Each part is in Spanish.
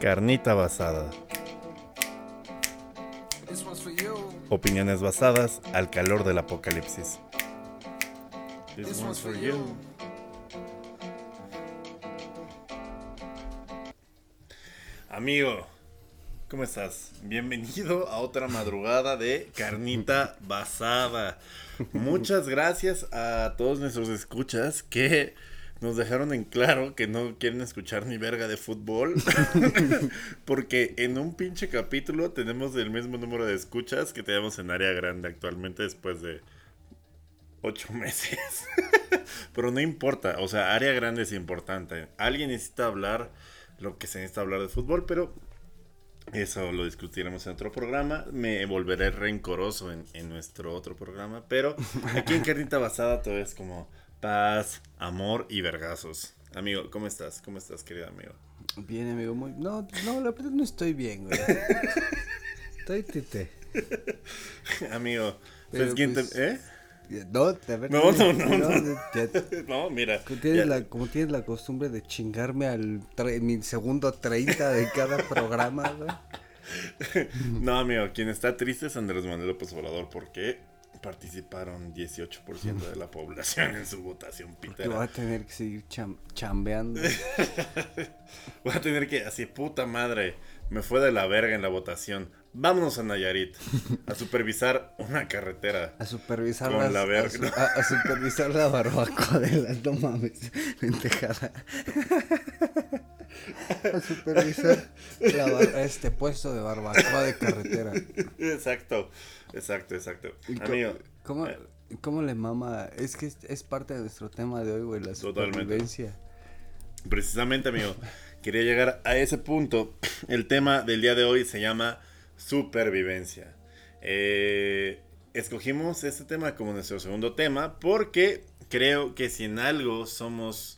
Carnita basada. Opiniones basadas al calor del apocalipsis. This one's for you. Amigo, ¿cómo estás? Bienvenido a otra madrugada de Carnita Basada. Muchas gracias a todos nuestros escuchas que nos dejaron en claro que no quieren escuchar ni verga de fútbol. porque en un pinche capítulo tenemos el mismo número de escuchas que tenemos en área grande actualmente después de ocho meses. Pero no importa, o sea, área grande es importante. Alguien necesita hablar lo que se necesita hablar de fútbol, pero eso lo discutiremos en otro programa. Me volveré rencoroso en, en nuestro otro programa. Pero aquí en Carnita Basada todo es como paz, amor y vergazos. Amigo, ¿cómo estás? ¿Cómo estás, querido amigo? Bien, amigo, muy... No, no, la verdad no estoy bien, güey. estoy tete. amigo, ¿sabes quién te... pues, ¿Eh? No, de verdad. No, no, no, no. ya- No, mira. como, tienes la, como tienes la costumbre de chingarme al mi segundo 30 de cada programa, güey. No, amigo, quien está triste es Andrés Manuel López Obrador porque participaron 18% de la población en su votación Que voy pitera. a tener que seguir cham- chambeando. Voy a tener que, así, puta madre, me fue de la verga en la votación. Vámonos a Nayarit a supervisar una carretera. A supervisar Con las- la a, verga, a- a supervisar la barbacoa de las no mames. A supervisar la este puesto de barbacoa de carretera. Exacto, exacto, exacto. Amigo, ¿Cómo, eh. cómo le mama? Es que es, es parte de nuestro tema de hoy, güey, la Totalmente. supervivencia. Precisamente, amigo, quería llegar a ese punto. El tema del día de hoy se llama supervivencia. Eh, escogimos este tema como nuestro segundo tema porque creo que si en algo somos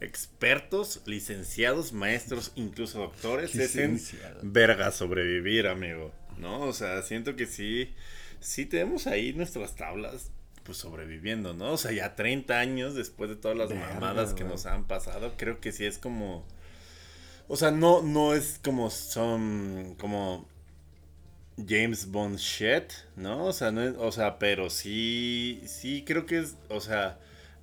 expertos, licenciados, maestros, incluso doctores, es en verga sobrevivir, amigo. ¿No? O sea, siento que sí, sí tenemos ahí nuestras tablas. Pues sobreviviendo, ¿no? O sea, ya 30 años después de todas las Verga, mamadas que nos han pasado, creo que sí es como. O sea, no, no es como son. como. James Bond shit, ¿no? O sea, no es, o sea, pero sí, sí creo que es, o sea,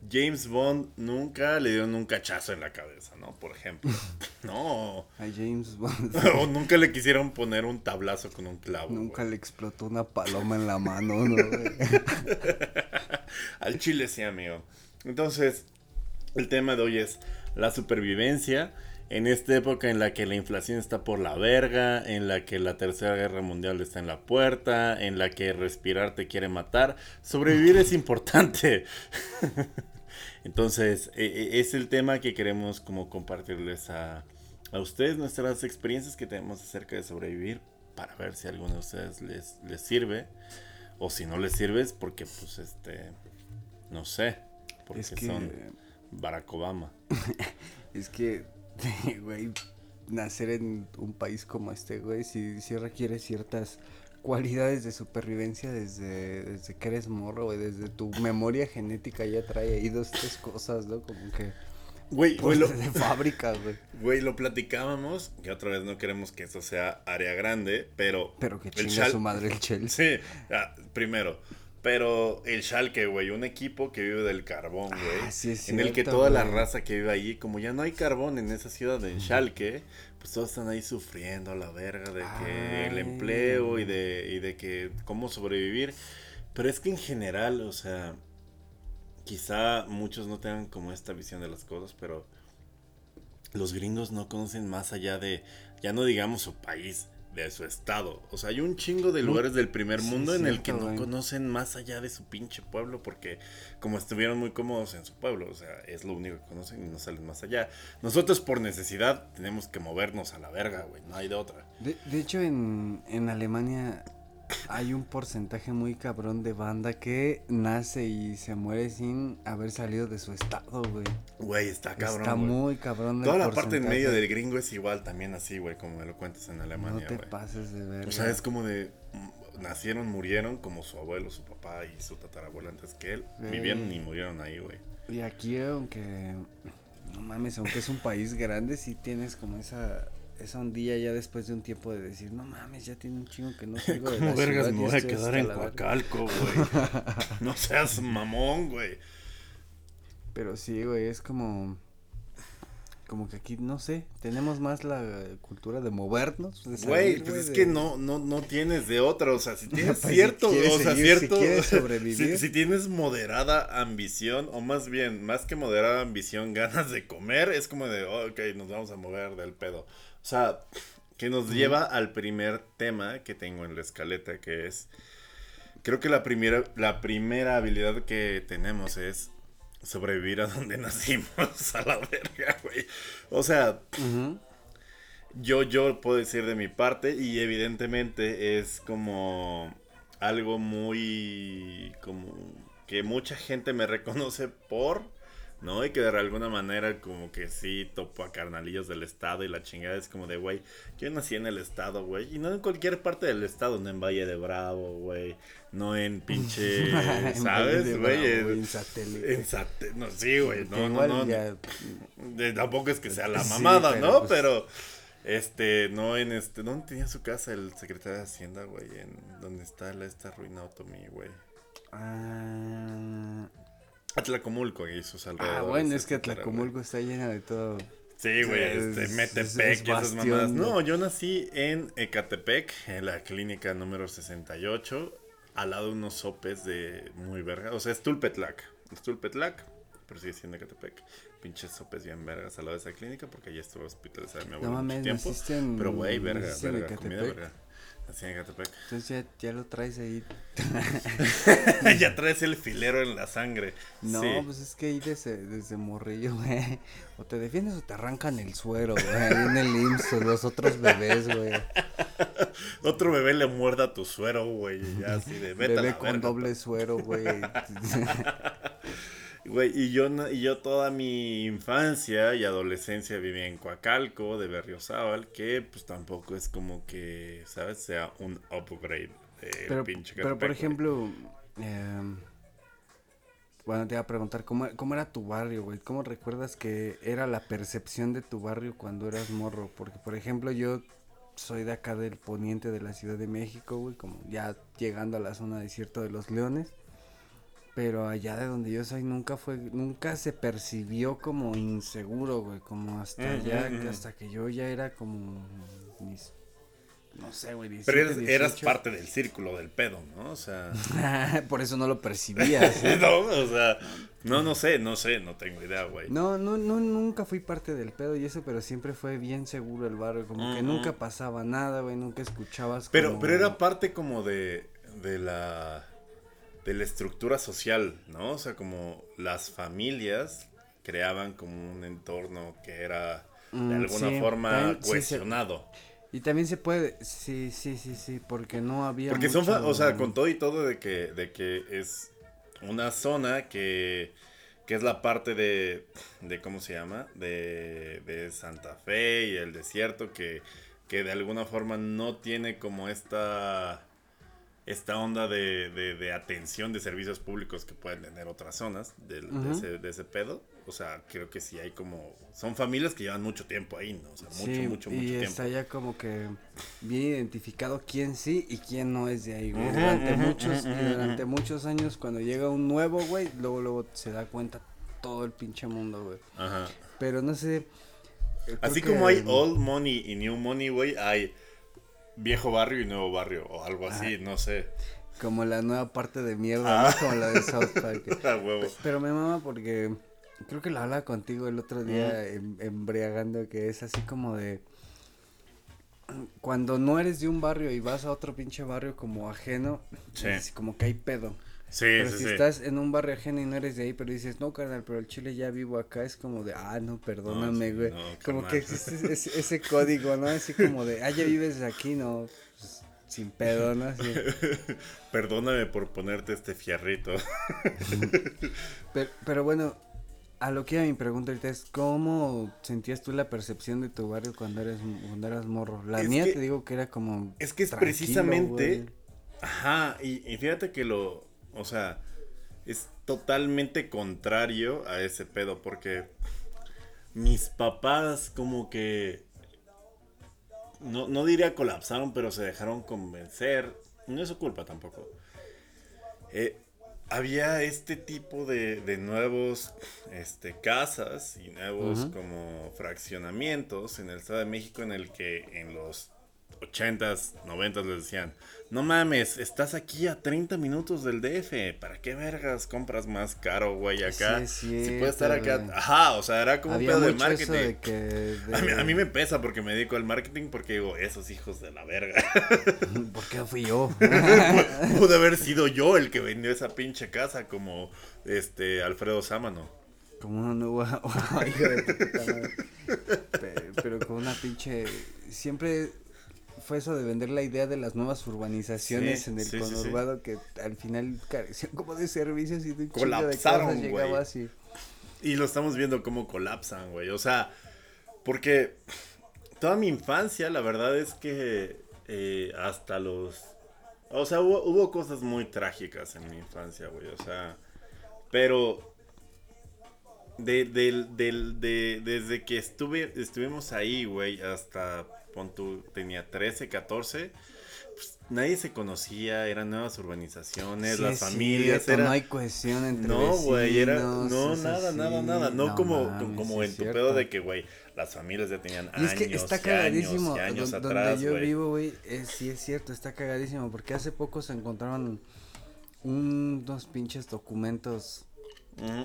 James Bond nunca le dieron un cachazo en la cabeza, ¿no? Por ejemplo. No. A James Bond O nunca le quisieron poner un tablazo con un clavo. nunca le explotó una paloma en la mano, ¿no? Al chile sí, amigo. Entonces, el tema de hoy es la supervivencia en esta época en la que la inflación está por la verga, en la que la tercera guerra mundial está en la puerta, en la que respirar te quiere matar. Sobrevivir es importante. Entonces, e- e- es el tema que queremos como compartirles a, a ustedes, nuestras experiencias que tenemos acerca de sobrevivir, para ver si a alguno de ustedes les, les sirve. O si no les sirve es porque, pues, este, no sé, porque Es que, son Barack Obama. es que, güey, nacer en un país como este, güey, sí, sí requiere ciertas cualidades de supervivencia desde, desde que eres morro, güey, desde tu memoria genética ya trae ahí dos, tres cosas, ¿no? Como que, Güey, güey, lo, de fábrica, güey. güey, lo platicábamos, que otra vez no queremos que eso sea área grande, pero... Pero que el chinga Schal- su madre el Chelsea. Sí, ah, primero. Pero el Schalke, güey, un equipo que vive del carbón, güey. Ah, sí es en el que toda la güey. raza que vive ahí, como ya no hay carbón en esa ciudad de Schalke, pues todos están ahí sufriendo a la verga de que el empleo y de, y de que cómo sobrevivir. Pero es que en general, o sea, quizá muchos no tengan como esta visión de las cosas, pero los gringos no conocen más allá de, ya no digamos su país, de su estado. O sea, hay un chingo de lugares del primer sí, mundo en el que no güey. conocen más allá de su pinche pueblo porque como estuvieron muy cómodos en su pueblo, o sea, es lo único que conocen y no salen más allá. Nosotros por necesidad tenemos que movernos a la verga, güey, no hay de otra. De, de hecho, en, en Alemania hay un porcentaje muy cabrón de banda que nace y se muere sin haber salido de su estado, güey. Güey, está cabrón. Está güey. muy cabrón. Toda la parte en medio del gringo es igual también así, güey, como me lo cuentas en No Alemania, te güey. pases de ver. O sea, es como de mm, nacieron, murieron como su abuelo, su papá y su tatarabuela antes que él. Vivieron y murieron ahí, güey. Y aquí, aunque. No mames, aunque es un país grande, sí tienes como esa. Esa ondilla ya después de un tiempo de decir, no mames, ya tiene un chingo que no salgo de ¿Cómo vergas me voy a quedar en la verga". Coacalco, güey? no seas mamón, güey. Pero sí, güey, es como. Como que aquí, no sé, tenemos más la cultura de movernos. de Güey, pues es de- que no, no, no tienes de otra, o sea, si tienes Pues, cierto, o sea, seguir, cierto, si quieres si- sobrevivir. Si, tienes moderada ambición, o más bien, más que moderada ambición, ganas de comer, es como de, oh, ok, nos vamos a mover del pedo. O sea, que nos lleva al primer tema que tengo en la escaleta, que es, creo que la primera, la primera habilidad que tenemos es sobrevivir a donde nacimos, a la verga, güey. O sea, yo, yo puedo decir de mi parte y evidentemente es como algo muy como que mucha gente me reconoce por, ¿no? Y que de alguna manera como que sí topo a carnalillos del estado y la chingada es como de, güey, yo nací en el estado, güey, y no en cualquier parte del estado, no en Valle de Bravo, güey, no en pinche, ¿sabes, güey? En- satélite. en sate- no, sí, güey, no, no, no. ya- tampoco es que sea la Sí, mamada, pero, ¿no? pues- Pero, este, no en este, ¿dónde tenía su casa el secretario de Hacienda, güey? En donde está la, esta ruina Otomí, güey. Ah, Atlacomulco y sus ah, alrededores. bueno, es que etcétera, Atlacomulco está llena de todo. Sí, güey, este, es- Metepec es y esas mamadas. No, yo nací en Ecatepec, en la clínica número 68, al lado de unos sopes de muy verga. O sea, es Tulpetlac. Es Tulpetlac, pero sigue siendo Ecatepec. Pinches sopes bien vergas al lado de esa clínica, porque allá estuvo hospitalizada mi No abuelo mucho mames, tiempo. en. Pero, güey, verga, verga, comida Ecatepec. verga. Nací en Ecatepec. Entonces ya, ya lo traes ahí. ya traes el filero en la sangre. No, Sí. pues es que ahí desde, desde morrillo, güey. O te defiendes o te arrancan el suero, güey. Ahí en el IMSS, los otros bebés, güey. Otro bebé le muerda tu suero, güey. Ya así de Bebé con verga, doble suero, güey. Güey, y yo, y yo toda mi infancia y adolescencia viví en Coacalco, de Berriozábal, que pues tampoco es como que, ¿sabes? Sea un upgrade de pero, pinche pero por ejemplo, em, bueno, te iba a preguntar, ¿cómo, cómo era tu barrio, güey? ¿Cómo recuerdas que era la percepción de tu barrio cuando eras morro? Porque, por ejemplo, yo soy de acá del poniente de la Ciudad de México, güey, como ya llegando a la zona desierto de los leones. Pero allá de donde yo soy nunca fue, nunca se percibió como inseguro, güey, como hasta allá, ujú. hasta que yo ya era como mis, no sé, güey, 17, Pero eras 18. parte del círculo del pedo, ¿no? O sea... Por eso no lo percibías. ¿eh? no, o sea... No, no sé, no sé, no tengo idea, güey. No, no, no, nunca fui parte del pedo y eso, pero siempre fue bien seguro el barrio, como que nunca pasaba nada, güey, nunca escuchabas Pero, como- pero era parte como de, de la de la estructura social, ¿no? O sea, como las familias creaban como un entorno que era de Mm, alguna sí, forma también, sí, se- cohesionado. Y también se puede, sí, sí, sí, sí, porque no había Porque son, o sea, con todo y todo de que, de que es una zona que, que es la parte de, de ¿cómo se llama? De, de Santa Fe y el desierto que, que de alguna forma no tiene como esta, esta onda de, de, de atención de servicios públicos que pueden tener otras zonas del- de, ese, de ese pedo. O sea, creo que sí hay como... Son familias que llevan mucho tiempo ahí, ¿no? O sea, mucho, Sí, mucho, y mucho tiempo. está ya como que bien identificado quién sí y quién no es de ahí, güey. Durante ujú, muchos, ujú, y durante muchos años cuando llega un nuevo, güey, luego, luego se da cuenta todo el pinche mundo, güey. Ajá. Pero no sé. eh, Así como hay old money y new money, güey, hay viejo barrio y nuevo barrio o algo así, no sé. Como la nueva parte de mierda, Ah. ¿no? Como la de South Park. Huevo. Pero me mama porque creo que lo hablaba contigo el otro día em- embriagando que es así como de cuando no eres de un barrio y vas a otro pinche barrio como ajeno, Sí. es como que hay pedo. Sí, Pero sí, si sí. estás en un barrio ajeno y no eres de ahí, pero dices, no, carnal, pero el chile ya vivo acá, es como de, ah, no, perdóname, güey. no, como que existe ese, ese código, ¿no? Así como de, ah, ya vives aquí, no, pues, sin pedo, ¿no? Así. Perdóname por ponerte este fierrito. Pero, pero bueno, a lo que iba mi pregunta ahorita es, ¿cómo sentías tú la percepción de tu barrio cuando eres cuando eras morro? La Es mía que- te digo que era como Es que es precisamente. Ajá, y, y fíjate que lo. O sea, es totalmente contrario a ese pedo, porque mis papás, como que. no, no diría colapsaron, pero se dejaron convencer. No es su culpa tampoco. Eh, había este tipo de, de nuevos este, casas y nuevos como fraccionamientos en el Estado de México en el que en los 80s, 90s les decían, no mames, estás aquí a 30 minutos del DF, ¿para qué vergas compras más caro, güey, acá? Sí, si puede estar acá, ajá, o sea, era como un pedo de marketing. A, mí, me pesa porque me dedico al marketing porque digo, esos hijos de la verga. ¿Por qué fui yo? Pude haber sido yo el que vendió esa pinche casa como este Alfredo Sámano. Como una nueva... pero con una pinche... Siempre fue eso de vender la idea de las nuevas urbanizaciones en el conurbado que al final carecían como de servicios y de colapsaron, güey. Y lo estamos viendo cómo colapsan, güey. O sea, porque toda mi infancia, la verdad es que eh, hasta los... O sea, hubo, cosas muy trágicas en mi infancia, güey. O sea, pero de, de, desde que estuve, estuvimos ahí, güey, hasta pon tenía 13, 14, pues, nadie se conocía, eran nuevas urbanizaciones, las familias. no hay cohesión entre No, güey, era. No, nada, nada, nada. No, como, como en tu pedo de que, güey, las familias ya tenían años. Y es que está cagadísimo. años, donde yo vivo, güey, sí es cierto, está cagadísimo. Porque hace poco se encontraron unos pinches documentos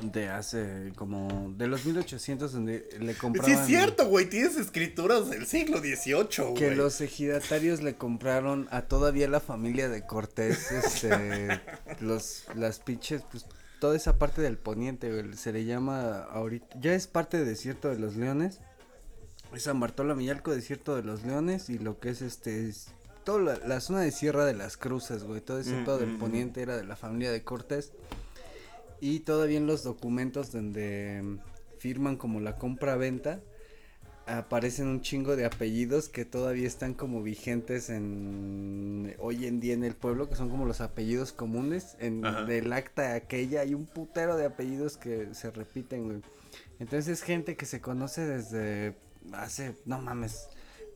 de hace como de los 1800 donde le compraron. Sí es cierto, güey, tienes escrituras del siglo XVIII, güey. Que los ejidatarios le compraron a todavía la familia de Cortés, este, los, las pinches, pues toda esa parte del poniente, se le llama ahorita, ya es parte del desierto de los leones, es San Bartolomé Millalco, desierto de los leones y lo que es este, toda la, zona de Sierra de las Cruces, güey, todo ese todo del poniente era de la familia de Cortés. Y todavía en los documentos donde firman como la compra-venta, aparecen un chingo de apellidos que todavía están como vigentes en hoy en día en el pueblo, que son como los apellidos comunes. En el acta aquella hay un putero de apellidos que se repiten, güey. Entonces es gente que se conoce desde hace, no mames,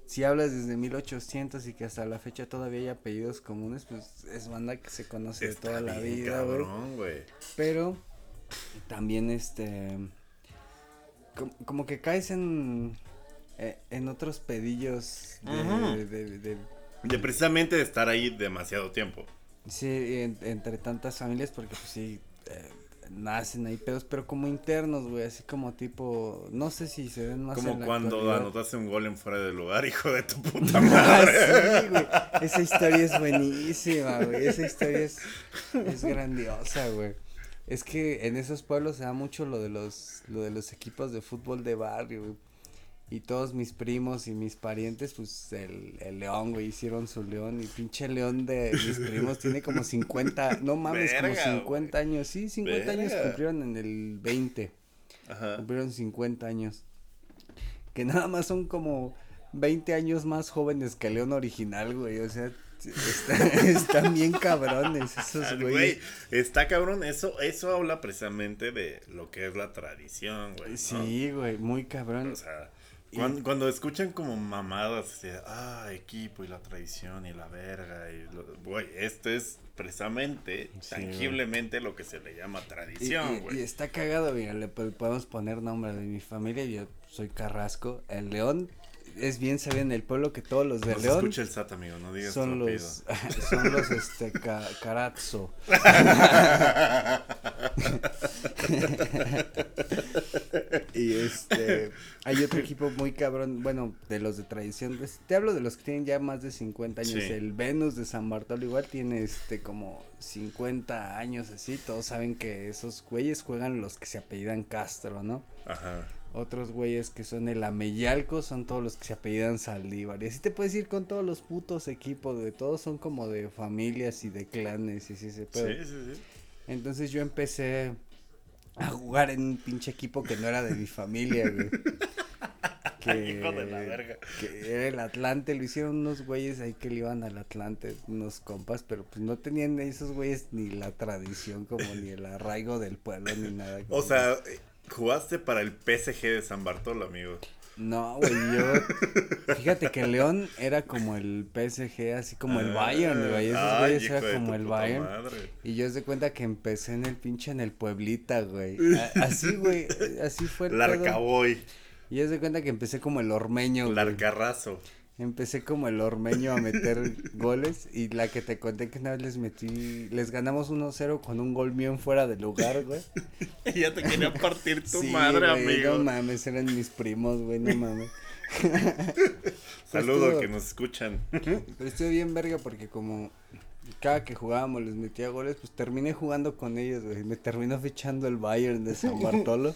si hablas desde 1800 y que hasta la fecha todavía hay apellidos comunes, pues es banda que se conoce de toda la vida, güey. Pero también este como, que caes en eh, en otros pedillos de, de, de, precisamente de estar ahí demasiado tiempo. Sí, entre tantas familias porque pues sí eh, nacen ahí pedos, pero como internos, güey, así como tipo, no sé si se ven más Como cuando anotaste un gol en fuera del lugar, hijo de tu puta madre. sí, güey, esa historia es buenísima, güey, esa historia es, es grandiosa, güey. Es que en esos pueblos se da mucho lo de los, lo de los equipos de fútbol de barrio, güey. Y todos mis primos y mis parientes, pues el, el león, güey, hicieron su león. Y pinche león de mis primos tiene como 50, no mames, como 50 años. Sí, 50 años cumplieron en el 20. Ajá. Cumplieron 50 años. Que nada más son como 20 años más jóvenes que el león original, güey. O sea, están bien cabrones esos güey. Está cabrón, eso, eso habla precisamente de lo que es la tradición, güey. Sí, güey, muy cabrón. O sea, cuando, escuchan como mamadas, ah, equipo y la tradición y la verga, y güey, esto es precisamente, tangiblemente lo que se le llama tradición, güey. Y, está cagado, mira, le podemos poner nombre de mi familia, yo soy Carrasco, el león es bien sabido en el pueblo que todos los de León. Escucha el SAT, amigo, no digas son los, son los, este, Carazzo. y este, hay otro equipo muy cabrón, bueno, de los de tradición, pues, te hablo de los que tienen ya más de 50 años, el Venus de San Bartolo igual tiene, este, como 50 años así, todos saben que esos güeyes juegan los que se apellidan Castro, ¿no? Ajá. Otros güeyes que son el Ameyalco son todos los que se apellidan Saldívar. Y así te puedes ir con todos los putos equipos, de todos son como de familias y de clanes y así se puede. Sí, sí, sí. Entonces yo empecé a jugar en un pinche equipo que no era de mi familia, güey. que, Hijo de la verga. que era el Atlante, lo hicieron unos güeyes ahí que le iban al Atlante, unos compas, pero pues no tenían esos güeyes ni la tradición como ni el arraigo del pueblo ni nada. O sea, Jugaste para el PSG de San Bartolo, amigo. No, güey, yo. Fíjate que León era como el PSG, así como el Bayern, güey. Esos Ay, güeyes hijo era como el Bayern. madre. Y yo os de cuenta que empecé en el pinche en el Pueblita, güey. Así, güey, así fue el. Larcaboy, Y os de cuenta que empecé como el ormeño, güey. Empecé como el ormeño a meter goles y la que te conté que una vez les metí, les ganamos 1-0 con un gol mío en fuera de lugar, güey. ya te quería partir tu Sí, madre, güey, amigo. No mames, eran mis primos, güey, no mames. Saludo estuvo- que nos escuchan. Pero estuve bien verga porque como cada que jugábamos les metía goles, pues terminé jugando con ellos, güey. Me terminó fichando el Bayern de San Bartolo.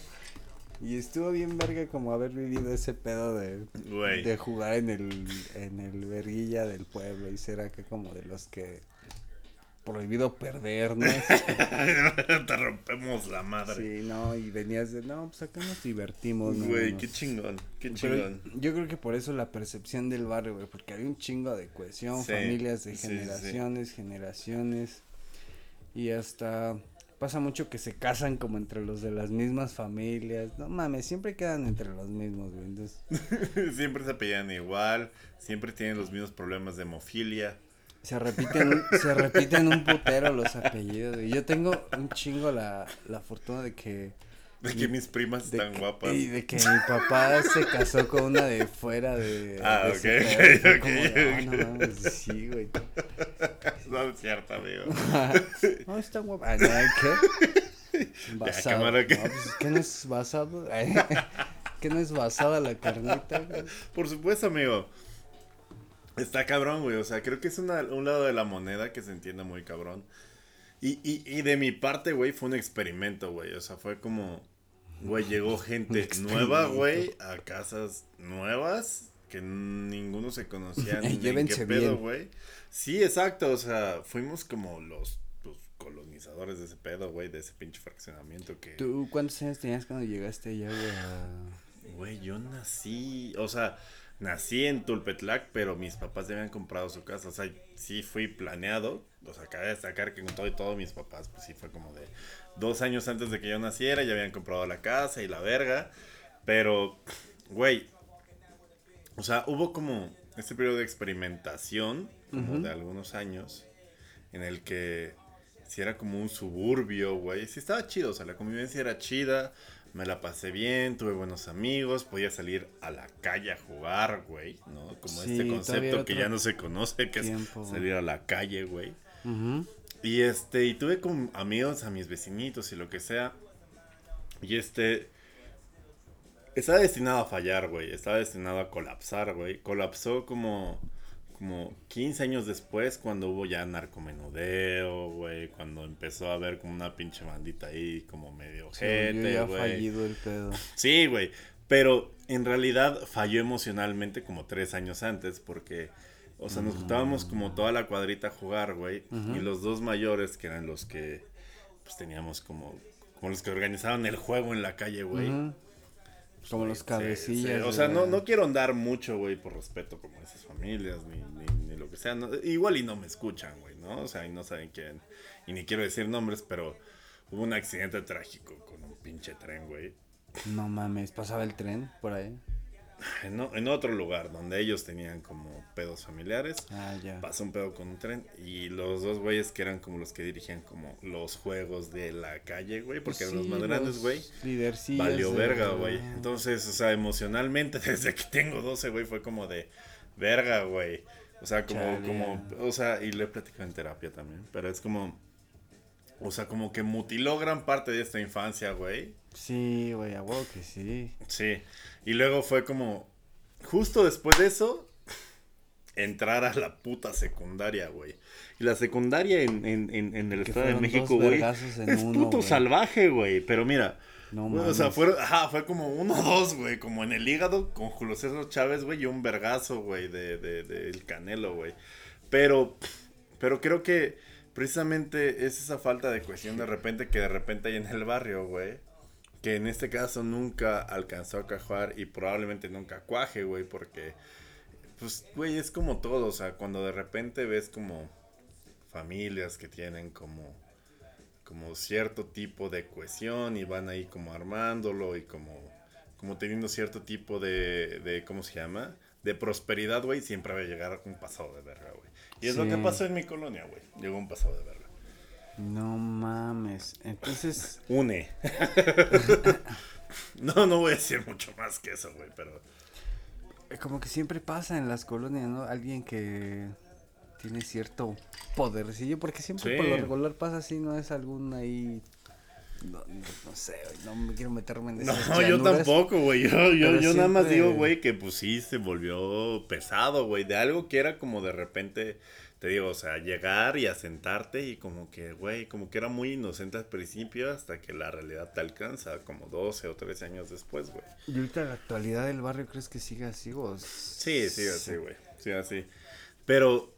Y estuvo bien verga como haber vivido ese pedo de, Güey. de jugar en el, en el verguilla del pueblo y ser acá como de los que prohibido perder, ¿no? te rompemos la madre. Sí, no, y venías de, no, pues acá nos divertimos, ¿no? Güey, qué chingón, qué Pero chingón. yo creo que por eso la percepción del barrio, güey, porque había un chingo de cohesión, Sí, familias de sí, sí, sí. generaciones, generaciones, y hasta pasa mucho que se casan como entre los de las mismas familias, no mames, siempre quedan entre los mismos, güey, entonces, siempre se apellidan igual, siempre tienen los mismos problemas de hemofilia. se repiten, un- se repiten un putero los apellidos, güey, yo tengo un chingo la, la fortuna de que De que mis primas de están que- guapas. Y de que mi papá se casó con una de fuera de. Ah, de ok, pedo, ok, fue ok, como de, "Ah, ok. no mames, sí, güey. No es cierto, amigo. No, está guapa. Ah, no, ¿qué? No, pues, ¿qué no es basado? ¿Qué no es basada la carnita? güey? Por supuesto, amigo. Está cabrón, güey. O sea, creo que es una- un lado de la moneda que se entiende muy cabrón. Y, y, y de mi parte, güey, fue un experimento, güey. O sea, fue como, güey, llegó gente nueva, güey, a casas nuevas que ninguno se conocía ni en qué pedo, güey. Sí, exacto. O sea, fuimos como los, los colonizadores de ese pedo, güey, de ese pinche fraccionamiento que... ¿Tú cuántos años tenías cuando llegaste allá, güey? Güey, yo nací, o sea, nací en Tulpetlac, pero mis papás ya habían comprado su casa, o sea, sí fui planeado, o sea, cabe destacar que con todo y todo mis papás, pues sí fue como de dos años antes de que yo naciera, ya habían comprado la casa y la verga, pero, güey, o sea, hubo como este periodo de experimentación, como de algunos años, en el que si era como un suburbio, güey. Sí estaba chido, o sea, la convivencia era chida, me la pasé bien, tuve buenos amigos, podía salir a la calle a jugar, güey, ¿no? Como Sí, este concepto que ya no se conoce, que tiempo, es salir a la calle, güey. Y este, y tuve como amigos a mis vecinitos y lo que sea. Y este. Estaba destinado a fallar, güey. Estaba destinado a colapsar, güey. Colapsó como. Como 15 años después, cuando hubo ya narcomenudeo, güey. Cuando empezó a haber como una pinche bandita ahí, como medio gente, güey. fallido el pedo. Sí, güey. Pero en realidad falló emocionalmente como tres años antes porque, o sea, nos juntábamos como toda la cuadrita a jugar, güey. Y los dos mayores, que eran los que, pues teníamos como, como los que organizaban el juego en la calle, güey. Como los cabecillas. O sea, no, no quiero andar mucho, güey, por respeto como a esas familias, ni, ni, ni lo que sea. no- igual y no me escuchan, güey, ¿no? O sea, y no saben quién. Y ni quiero decir nombres, pero hubo un accidente trágico con un pinche tren, güey. No mames, pasaba el tren por ahí. En, o- en otro lugar donde ellos tenían como pedos familiares. Ah, ya. Pasó un pedo con un tren y los dos güeyes que eran como los que dirigían como los juegos de la calle, güey, porque eran los más grandes, güey. Valió verga, güey. Entonces, o sea, emocionalmente, desde que tengo 12, güey, fue como de verga, güey. O sea, como, Chale. como, o sea, y lo he platicado en terapia también, pero es como, o sea, como que mutiló gran parte de esta infancia, güey. Sí, güey, a huevo que sí. Sí. Y luego fue como, justo después de eso, entrar a la puta secundaria, güey. Y la secundaria en, en, en, en el Estado de México, güey, es uno, puto güey. salvaje, güey. Pero mira, No o sea, fue, ajá, fue como uno o dos, güey, como en el hígado con Julio César Chávez, güey, y un vergazo, güey, de, de, del Canelo, güey. Pero, pero creo que precisamente es esa falta de cohesión de repente que de repente hay en el barrio, güey. Que en este caso nunca alcanzó a cajar y probablemente nunca cuaje, güey, porque, pues, güey, es como todo, o sea, cuando de repente ves como familias que tienen como como cierto tipo de cohesión y van ahí como armándolo y como como teniendo cierto tipo de, de ¿cómo se llama? De prosperidad, güey, siempre va a llegar un pasado de verga, güey. Y es lo que pasó en mi colonia, güey. Llegó un pasado de verga. No mames. Entonces, Une. no, no voy a decir mucho más que eso, güey, pero... eh, como que siempre pasa en las colonias, ¿no? Alguien que tiene cierto podercillo, porque siempre Sí. por lo regular pasa así, no es algún ahí... No, no- no sé, güey, no me quiero meterme en No, esas yo tampoco, güey. Yo, yo, yo nada más digo, güey, que pues sí se volvió pesado, güey. De algo que era como de repente, te digo, o sea, llegar y asentarte y como que, güey, como que era muy inocente al principio hasta que la realidad te alcanza, como 12 o 13 años después, güey. ¿Y ahorita la actualidad del barrio crees que siga así o...? Sí, sí, así, güey. Sí, así. Pero,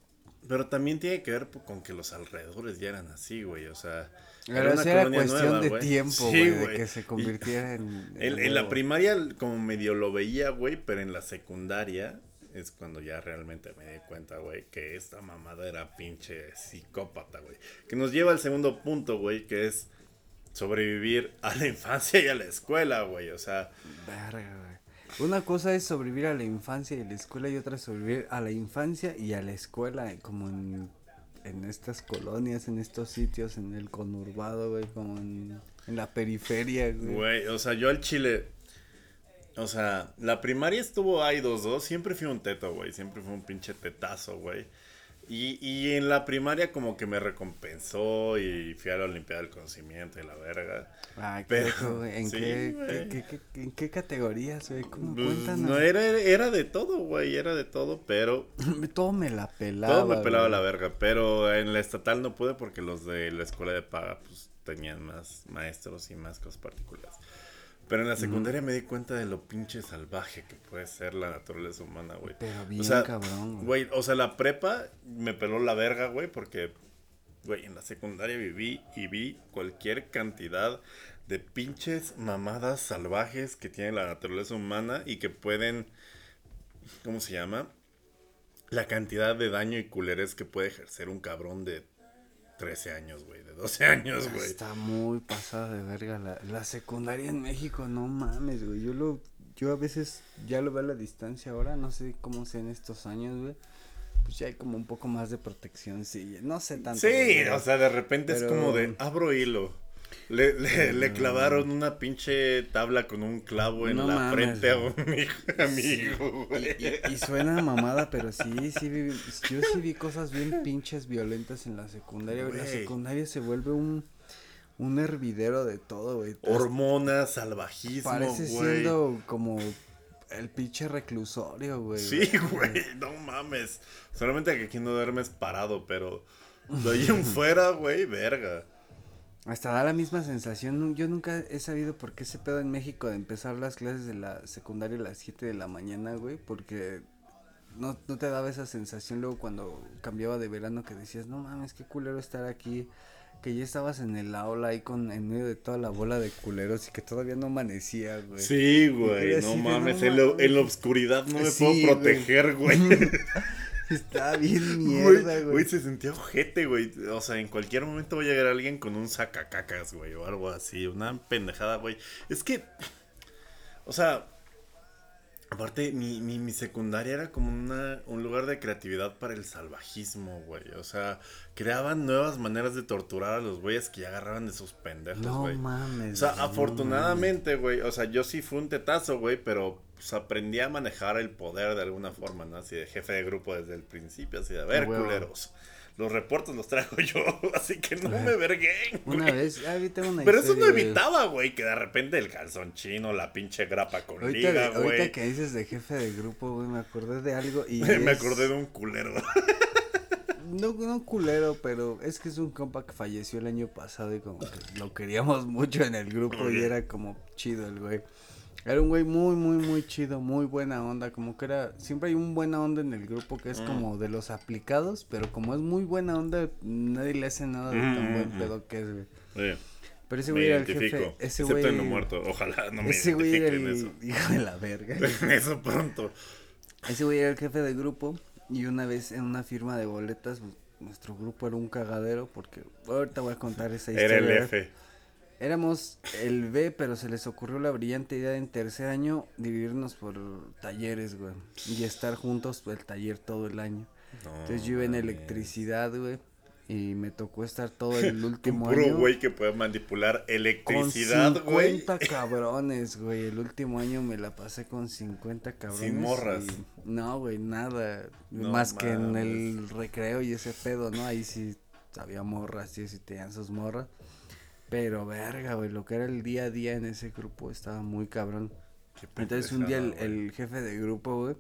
pero también tiene que ver con que los alrededores ya eran así, güey. O sea, Pero era colonia cuestión nueva, de tiempo, Sí, güey, de que se Y- convirtiera en... En, en la primaria como medio lo veía, güey, pero en la secundaria es cuando ya realmente me di cuenta, güey, que esta mamada era pinche psicópata, güey. Que nos lleva al segundo punto, güey, que es sobrevivir a la infancia y a la escuela, güey. O sea, Verga, güey. Una cosa es sobrevivir a la infancia y a la escuela y otra es sobrevivir a la infancia y a la escuela, como en, en estas colonias, en estos sitios, en el conurbado, güey, como en, en la periferia, güey. güey, o sea, yo al chile... O sea, la primaria estuvo ahí dos dos, siempre fui un teto, güey, siempre fui un pinche tetazo, güey. Y, y en la primaria como que me recompensó y fui a la Olimpiada del Conocimiento y la verga. Ay, Pero-. ¿En, sí, qué, qué- qué- qué- ¿En qué categorías, güey? ¿Cómo Pues, cuentan? no era, era de todo, güey, era de todo, pero Todo me la pelaba. todo me pelaba güey. la verga, pero en la estatal no pude porque los de la escuela de paga pues tenían más maestros y más cosas particulares. Pero en la secundaria me di cuenta de lo pinche salvaje que puede ser la naturaleza humana, güey. Pero bien O sea, cabrón, güey. Güey, o sea, la prepa me peló la verga, güey, porque, güey, en la secundaria viví y vi cualquier cantidad de pinches mamadas salvajes que tiene la naturaleza humana y que pueden, ¿cómo se llama? La cantidad de daño y culerés que puede ejercer un cabrón de 13 años, güey, de 12 años, güey. Está muy pasada de verga la, la secundaria en México, no mames, güey. Yo lo, yo a veces ya lo veo a la distancia ahora, no sé cómo sea en estos años, güey. Pues ya hay como un poco más de protección, sí, no sé tanto. Sí, güey, o sea, de repente es como de abro hilo. Le, le, le clavaron una pinche tabla con un clavo en No la mames, frente a un hijo- amigo, güey. Y, y- y suena mamada, pero sí, sí, vi- yo sí vi cosas bien pinches violentas en la secundaria, güey. La secundaria se vuelve un, un hervidero de todo, güey. Hormonas, salvajismo, Parece güey. siendo como el pinche reclusorio, güey. Sí, güey, no mames. Solamente que aquí no duermes parado, pero de ahí en fuera, güey, verga. Hasta da la misma sensación. Yo nunca he sabido por qué ese pedo en México de empezar las clases de la secundaria a las 7 de la mañana, güey. Porque no, no te daba esa sensación luego cuando cambiaba de verano que decías, no mames, qué culero estar aquí. Que ya estabas en el aula ahí con, en medio de toda la bola de culeros y que todavía no amanecía, güey. Sí, güey, no mames. en, lo- mames. en la oscuridad no me Sí, puedo güey. proteger, güey. Está bien mierda, güey, güey. se sentía ojete, güey. O sea, en cualquier momento va a llegar alguien con un sacacacas, güey, o algo así. Una pendejada, güey. Es que, o sea, aparte, mi, mi, mi secundaria era como una, un lugar de creatividad para el salvajismo, güey. O sea, creaban nuevas maneras de torturar a los güeyes que ya agarraban de sus pendejos, No güey. mames. O sea, no afortunadamente, güey, o sea, yo sí fui un tetazo, güey, pero pues, aprendí a manejar el poder de alguna forma, ¿no? Así de jefe de grupo desde el principio, así de, a ver, culeros, los reportes los traigo yo, así que no me verguen, Una güey. vez, ah, tengo una Pero eso no güey. evitaba, güey, que de repente el calzón chino, la pinche grapa con Ahorita, liga, de- ahorita güey. que dices de jefe de grupo, güey, me acordé de algo y Me es- acordé de un culero. No, no culero, pero es que es un compa que falleció el año pasado y como que lo queríamos mucho en el grupo y era como chido el güey. Era un güey muy, muy, muy chido, muy buena onda, como que era, siempre hay un buena onda en el grupo que es Mm. como de los aplicados, pero como es muy buena onda, nadie le hace nada de tan Mm, buen mm, pedo que es, güey. Pero ese güey era el jefe, ese excepto güey, en lo muerto, ojalá no me ese güey era el eso. hijo de la verga. eso pronto. Ese güey era el jefe de grupo y una vez en una firma de boletas nuestro grupo era un cagadero porque ahorita voy a contar esa historia. Era el F. Éramos el B, pero se les ocurrió la brillante idea de en tercer año dividirnos por talleres, güey. Y estar juntos el taller todo el año. Entonces yo iba en electricidad, güey. Y me tocó estar todo el último Un puro año. güey que puede manipular electricidad, güey. 50 cabrones, güey. El último año me la pasé con 50 cabrones. Sin morras. y- No, güey, nada. No Más que en el recreo y ese pedo, ¿no? Ahí sí había morras, sí, sí tenían sus morras. Pero verga, güey, lo que era el día a día en ese grupo estaba muy cabrón. Entonces un día el, el jefe de grupo, güey,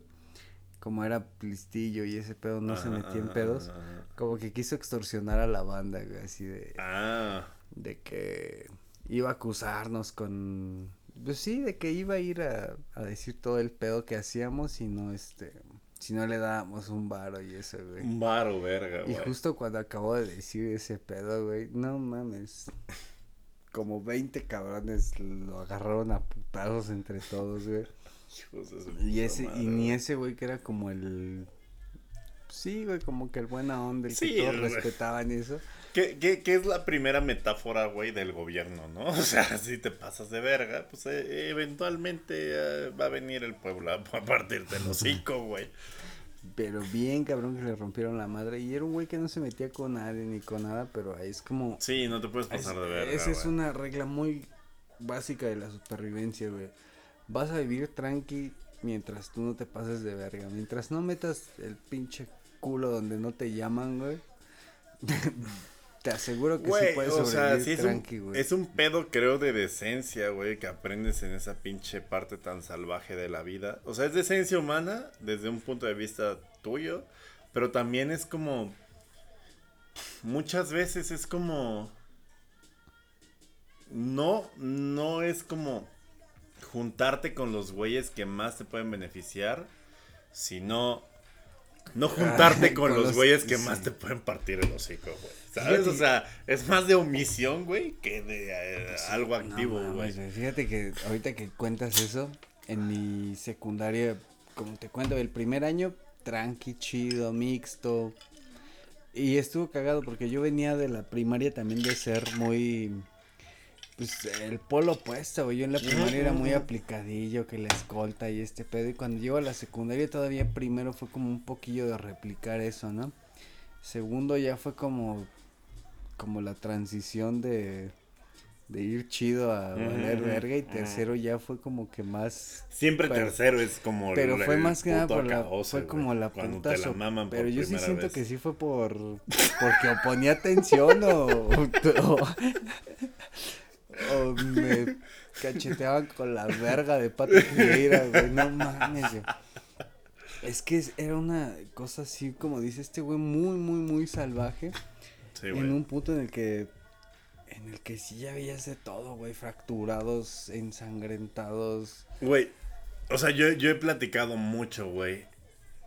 como era listillo y ese pedo no se metía en pedos, como que quiso extorsionar a la banda, güey, así de Ah, de que iba a acusarnos con pues sí de que iba a ir a, a decir todo el pedo que hacíamos y no este si no le dábamos un varo y eso güey. Un varo, verga, y güey. justo cuando acabó de decir ese pedo güey no mames como 20 cabrones lo agarraron a putazos entre todos güey de y ese madre, y ni ese güey que era como el sí güey como que el buena onda el Sí, que todos güey. respetaban y eso ¿Qué, qué, qué es la primera metáfora, güey, del gobierno, no? O sea, si te pasas de verga, pues eh, eventualmente eh, va a venir el pueblo a, a partirte el hocico, güey. Pero bien cabrón que le rompieron la madre. Y era un güey que no se metía con nadie ni con nada, pero ahí es como... Sí, no te puedes es- pasar de verga, esa es una regla muy básica de la supervivencia, güey. Vas a vivir tranqui mientras tú no te pases de verga. Mientras no metas el pinche culo donde no te llaman, güey. te aseguro que sí puedes o sobrevivir sea, sí es tranqui, güey. es un pedo, creo, de decencia, güey, que aprendes en esa pinche parte tan salvaje de la vida. O sea, es decencia humana desde un punto de vista tuyo, pero también es como... Muchas veces es como... No, no es como juntarte con los güeyes que más te pueden beneficiar, sino... No juntarte Ay, con, con los los- güeyes que sí. más te pueden partir el hocico, güey. ¿Sabes? Fíjate O sea, es más de omisión, güey, que de eh, algo No activo, mames, güey. Fíjate que ahorita que cuentas eso, en mi secundaria, como te cuento, el primer año, tranqui, chido, mixto. Y estuvo cagado porque yo venía de la primaria también de ser muy. Pues el polo opuesto, güey. Yo en la primaria era muy aplicadillo, que la escolta y este pedo. Y cuando llego a la secundaria, todavía primero fue como un poquillo de replicar eso, ¿no? Segundo ya fue como. Como la transición de. De ir chido a valer verga. Y ujú. tercero ya fue como que más. Siempre pero- tercero es como Pero el- fue más que nada por la, fue como la so- por Pero yo sí siento vez. que sí fue por porque o ponía atención o, o, o me cacheteaban con la verga de Pato Vieira, güey, no mames. güey. Es que era una cosa así como dice este güey muy muy muy salvaje Sí, en güey. un punto en el que en el que sí ya veías de todo, güey, fracturados, ensangrentados. Güey, o sea, yo, yo he platicado mucho, güey,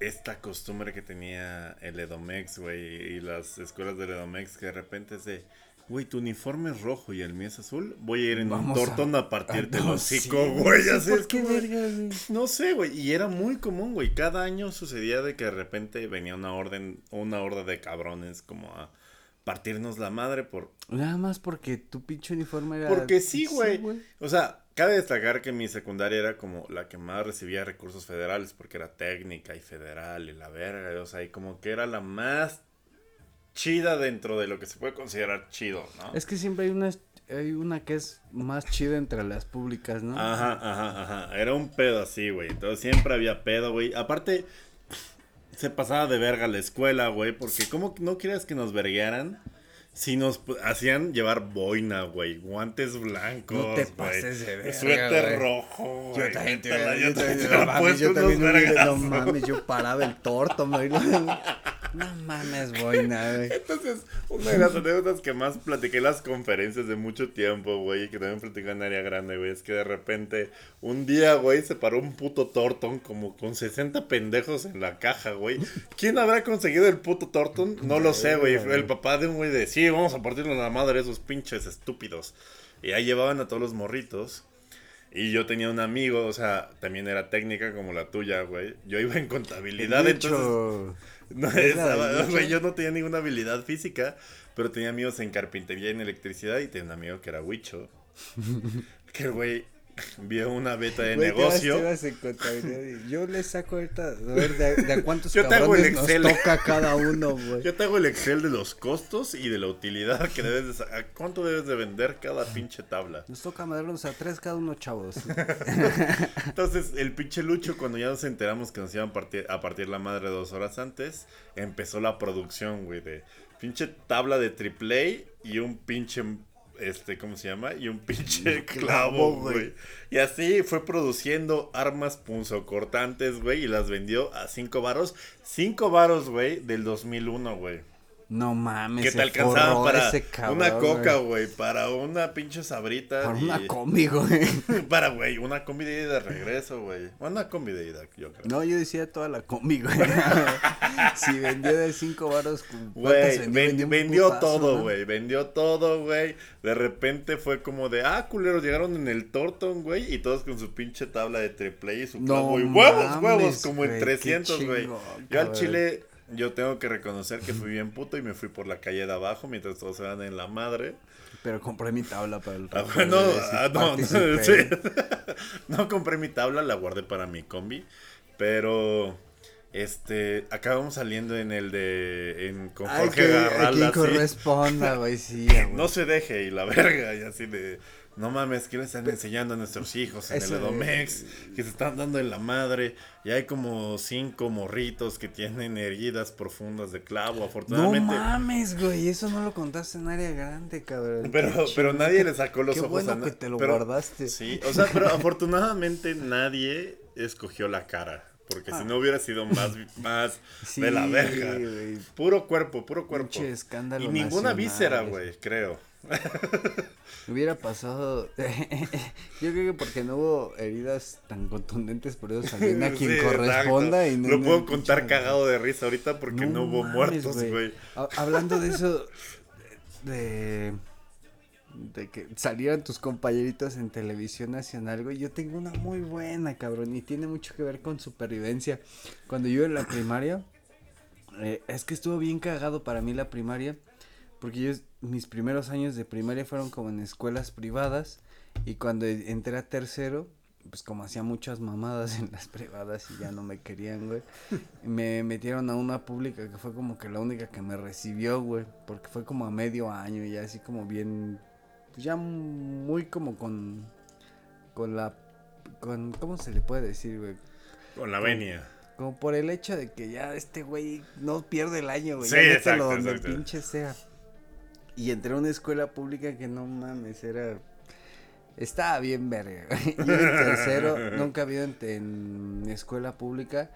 esta costumbre que tenía el Edomex, güey, y las escuelas del Edomex, que de repente es de, güey, tu uniforme es rojo y el mío es azul, voy a ir en Vamos un a- tortón a, partirte el no, hocico, güey, sí, así ¿por es güey? No sé, güey, y era muy común, güey, cada año sucedía de que de repente venía una orden, una horda de cabrones como a partirnos la madre por Nada más porque tu pinche uniforme era. Porque sí, güey. O sea, cabe destacar que mi secundaria era como la que más recibía recursos federales, porque era técnica y federal y la verga, o sea, y como que era la más chida dentro de lo que se puede considerar chido, ¿no? Es que siempre hay una, hay una que es más chida entre las públicas, ¿no? Ajá, ajá, ajá. Era un pedo así, güey. Entonces siempre había pedo, güey. Aparte, se pasaba de verga la escuela, güey. Porque ¿cómo no querías que nos verguearan? Si nos hacían llevar boina, güey. Guantes blancos, No te güey, pases de verga, Suéter güey. rojo, güey. Yo también te yo yo también, mames, puesto yo también no, mames, yo paraba el torto, me No mames, boina, güey. Entonces, una de las anécdotas que más platiqué en las conferencias de mucho tiempo, güey, y que también platiqué en área grande, güey, es que de repente un día, güey, se paró un puto Torton como con 60 pendejos en la caja, güey. ¿Quién habrá conseguido el puto Torton? No lo sé, güey. Fue el papá de un güey de, sí, vamos a partirle la madre esos pinches estúpidos. Y ahí llevaban a todos los morritos. Y yo tenía un amigo, o sea, también era técnica como la tuya, güey. Yo iba en contabilidad, entonces... No, ¿Es la estaba- güey, yo no tenía ninguna habilidad física, pero tenía amigos en carpintería y en electricidad y tenía un amigo que era huicho. que el güey vio una beta de Güey, te vas- negocio. te vas en contabilidad y Yo le saco ahorita, a ver, de, de a cuántos Yo el cabrones nos Excel. toca cada uno, güey. Yo te hago el Excel de los costos y de la utilidad que debes de sa- a ¿Cuánto debes de vender cada pinche tabla? Nos toca madarnos a tres cada uno, chavos. Entonces, el pinche Lucho, cuando ya nos enteramos que nos iban a partir, a partir la madre dos horas antes, empezó la producción, güey, de pinche tabla de AAA y un pinche, este, ¿cómo se llama? Y un pinche clavo, güey. Y así fue produciendo armas punzocortantes, güey, y las vendió a cinco varos. Cinco varos, güey, del 2001, güey. No mames. Que te alcanzaban para cabrón, una coca, güey. para una pinche sabrita. Para y- una combi, güey. para, güey, una combi de ida de regreso, güey. Una combi de ida, yo creo. No, yo decía toda la combi, güey. si vendió de cinco varos, ¿cuántas Güey, vendió? ven- Vendió vendió putazo, todo, ¿no? güey. Vendió todo, güey. De repente fue como de, ah, culeros, llegaron en el Torton, güey. Y todos con su pinche tabla de triple y su No huevos, huevos, como en güey, 300, qué güey. Yo al chile, yo tengo que reconocer que fui bien puto y me fui por la calle de abajo mientras todos se van en la madre. Pero compré mi tabla para el Ah, ah, no, no, participé. sí. No compré mi tabla, la guardé para mi combi. Pero, este, acabamos saliendo en el de, en, con Ay, Jorge que, Garralda, así. corresponda, güey, sí, güey. No se deje y la verga, y así de, no mames, ¿qué le están enseñando a nuestros hijos en Eso el Edomex? Que se están dando en la madre. Y hay como cinco morritos que tienen heridas profundas de clavo, No afortunadamente. mames, güey, eso no lo contaste en área grande, cabrón. Pero, pero nadie le sacó los Qué ojos bueno a na- que te lo pero- guardaste. Sí, o sea, pero afortunadamente nadie escogió la cara. Porque si no hubiera sido más, más Sí, de la verga. Puro cuerpo, puro cuerpo. Escándalo y ninguna nacional, víscera, güey, creo. Hubiera pasado. Yo creo que porque no hubo heridas tan contundentes, por eso salió a quien Sí, corresponda. exacto. Y no Lo puedo contar cagado de risa ahorita porque no, hubo mames, muertos, güey. Hablando de eso, de, de que salieran tus compañeritos en televisión nacional, güey. Yo tengo una muy buena, cabrón, y tiene mucho que ver con supervivencia. Cuando yo en la primaria, eh, es que estuvo bien cagado para mí la primaria, porque yo, mis primeros años de primaria fueron como en escuelas privadas, y cuando entré a tercero, pues como hacía muchas mamadas en las privadas y ya no me querían, güey. Me metieron a una pública que fue como que la única que me recibió, güey. Porque fue como a medio año y así como bien. Pues ya muy como con. Con la. Con, ¿Cómo se le puede decir, güey? Con la venia. Como por el hecho de que ya este güey no pierde el año, güey. Sí, ya exacto, donde exacto. pinche sea. Y entré a una escuela pública que no mames, era. Estaba bien verga. güey. Yo en tercero, nunca había en, en escuela pública.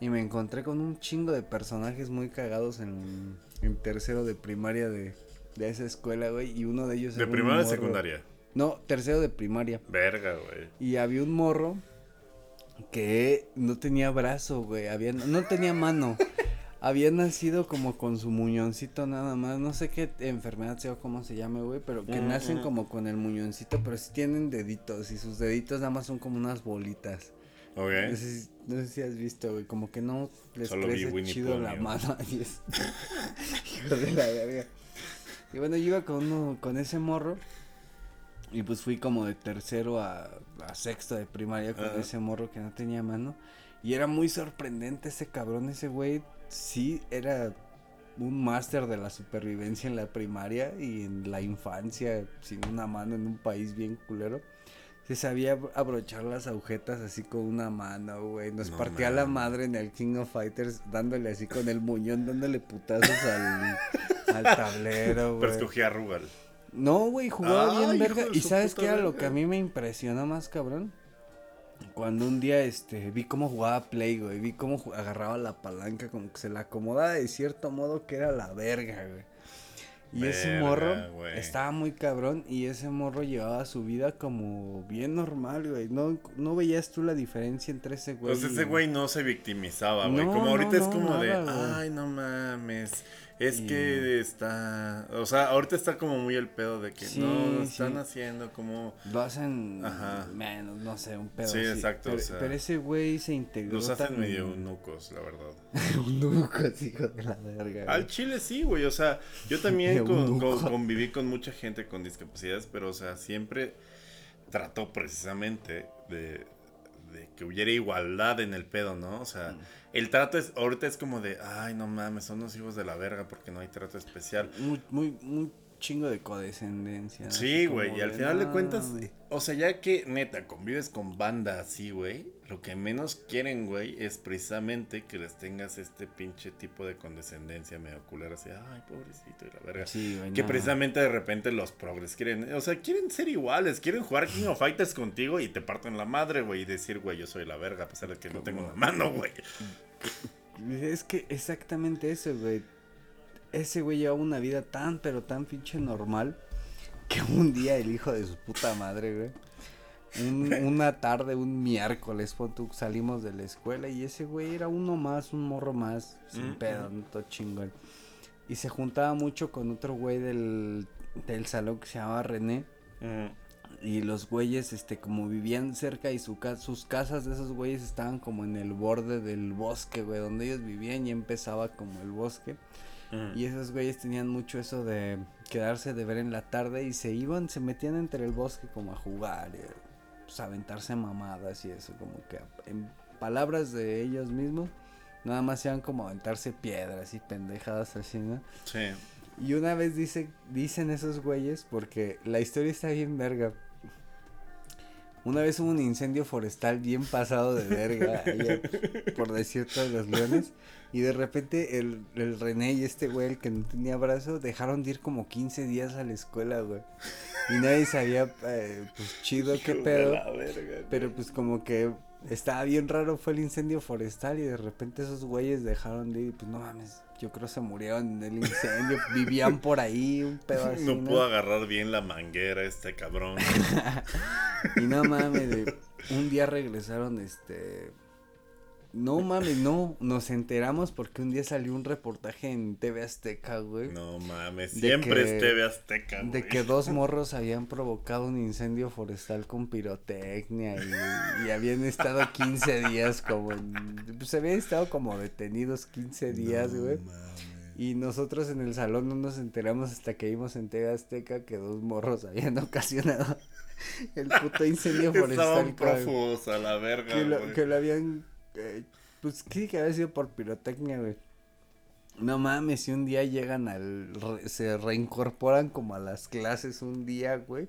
Y me encontré con un chingo de personajes muy cagados en, en tercero de primaria de, de esa escuela, güey. Y uno de ellos ¿De era un primaria o secundaria? No, tercero de primaria. Verga, güey. Y había un morro que no tenía brazo, güey. Había, no tenía mano. Había nacido como con su muñoncito nada más. No sé qué enfermedad sea o cómo se llame, güey. Pero que nacen como con el muñoncito. Pero sí tienen deditos. Y sus deditos nada más son como unas bolitas. Ok. No, sé si, no sé si has visto, güey. Como que no les Solo crece chido la amigo. mano. Y es... Hijo de la verga. Y bueno, yo iba con uno, con ese morro. Y pues fui como de tercero a, a sexto de primaria con ese morro que no tenía mano. Y era muy sorprendente ese cabrón, ese güey. Sí, era un máster de la supervivencia en la primaria y en la infancia, sin una mano en un país bien culero. Se sabía ab- abrochar las agujetas así con una mano, güey. Nos No partía la madre en el King of Fighters dándole así con el muñón, dándole putazos al, al tablero, Pero güey. a Rugal. No, güey, jugaba bien verga. ¿Y sabes qué era lo que a mí me impresionó más, cabrón? Cuando un día, este, vi cómo jugaba Play, güey. Vi cómo agarraba la palanca, como que se la acomodaba de cierto modo que era la verga, güey. Y ese morro güey. estaba muy cabrón y ese morro llevaba su vida como bien normal, güey. No, no veías tú la diferencia entre ese güey. Pues ese güey no se victimizaba, güey. No, como no, ahorita es como de, güey. ay, no mames. Es Y- que está, o sea, ahorita está como muy el pedo de que Sí, no están sí. haciendo como Lo hacen Ajá. menos, no sé, un pedo Sí, así. exacto, Pero, o sea, pero ese güey se integró los hacen tan- medio eunucos, la verdad. Eunucos, hijo de la verga. güey. Al chile sí, güey, o sea, yo también con- Eunuco. con- conviví con mucha gente con discapacidades, pero o sea, siempre trató precisamente de, de que hubiera igualdad en el pedo, ¿no? O sea, Mm. el trato es, ahorita es como de, ay, no mames, son los hijos de la verga porque no hay trato especial. Muy, muy, muy chingo de codescendencia. ¿no? Sí, güey, y al final de "No, cuentas, güey". o sea, ya que neta convives con banda así, güey, lo que menos quieren, güey, es precisamente que les tengas este pinche tipo de condescendencia medio culera, así, ay, pobrecito y la verga. Sí, güey, Que no. precisamente de repente los progres quieren, o sea, quieren ser iguales, quieren jugar King of Fighters contigo y te parten la madre, güey, y decir, güey, yo soy la verga, a pesar de que no tengo una mano, güey. Es que exactamente eso, güey. Ese güey llevaba una vida tan, pero tan pinche normal que un día el hijo de su puta madre, güey. Un- una tarde, un miércoles, tú, salimos de la escuela y ese güey era uno más, un morro más, sin Mm, pedo, todo chingón. Y se juntaba mucho con otro güey del, del salón que se llamaba René. Y los güeyes, este, como vivían cerca y su sus casas de esos güeyes estaban como en el borde del bosque, güey, donde ellos vivían y empezaba como el bosque. Y esos güeyes tenían mucho eso de quedarse de ver en la tarde y se iban, se metían entre el bosque como a jugar, y, pues, aventarse mamadas y eso, como que en palabras de ellos mismos, nada más iban como a aventarse piedras y pendejadas así, ¿no? Sí. Y una vez dice, dicen esos güeyes, porque la historia está bien verga. Una vez hubo un incendio forestal bien pasado de verga allá por desierto de los leones. Y de repente el, el René y este güey, el que no tenía brazo, dejaron de ir como 15 días a la escuela, güey. Y nadie sabía, eh, pues chido qué pedo. verga. Pero pues como que estaba bien raro fue el incendio forestal y de repente esos güeyes dejaron de ir, pues no mames, yo creo se murieron en el incendio, vivían por ahí, un pedo así, no ¿no? pudo agarrar bien la manguera este cabrón. Y no mames, un día regresaron, este, no mames, no, nos enteramos porque un día salió un reportaje en TV Azteca, güey. No mames, De siempre que- es TV Azteca, De güey. que dos morros habían provocado un incendio forestal con pirotecnia y, y habían estado 15 días como en, pues habían estado como detenidos 15 días, No güey. mames. Y nosotros en el salón no nos enteramos hasta que vimos en TV Azteca que dos morros habían ocasionado el puto incendio forestal. Estaban prófugos a la verga, que, lo, güey. que lo habían, eh, pues sí, que había sido por pirotecnia, güey. No mames, si un día llegan al, re- se reincorporan como a las clases un día, güey.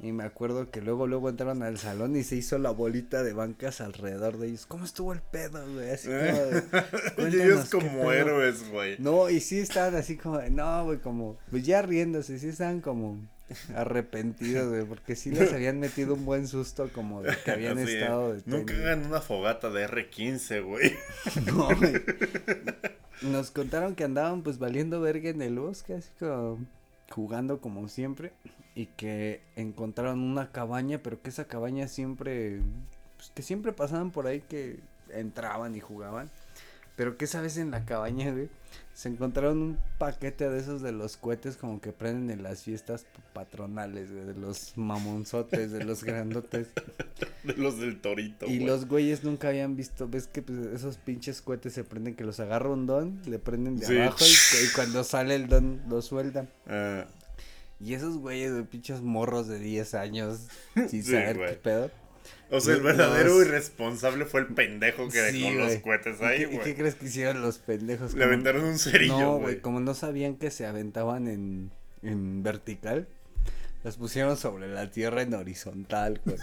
Y me acuerdo que luego, luego entraron al salón y se hizo la bolita de bancas alrededor de ellos. ¿Cómo estuvo el pedo, güey? Así como de, y "Cuéntanos ellos qué como pedo". héroes, güey. No, y sí estaban así como, no, güey, como, pues ya riéndose, sí estaban como arrepentidos, güey, porque sí les habían metido un buen susto como de que habían Así, estado Nunca detenidos. hagan una fogata de R15, güey. No, güey. Nos contaron que andaban pues valiendo verga en el bosque, así como jugando como siempre. Y que encontraron una cabaña, pero que esa cabaña siempre, pues que siempre pasaban por ahí que entraban y jugaban. Pero que esa vez en la cabaña, güey, se encontraron un paquete de esos de los cohetes como que prenden en las fiestas patronales, güey, de los mamonzotes, de los grandotes. De los del torito, Y güey. los güeyes nunca habían visto, ves que pues, esos pinches cohetes se prenden, que los agarra un don, le prenden de Sí. abajo y, cuando sale el don lo sueltan. Ah, Y esos güeyes de pinches morros de 10 años, sin Sí, saber güey. qué pedo. O sea, el Los- verdadero irresponsable fue el pendejo que Sí, dejó los güey. cohetes ¿Y ahí, qué- ¿Y qué güey. crees que hicieron los pendejos? Le Como- aventaron un cerillo, No, güey. güey, como no sabían que se aventaban en, en vertical, los pusieron sobre la tierra en horizontal, güey.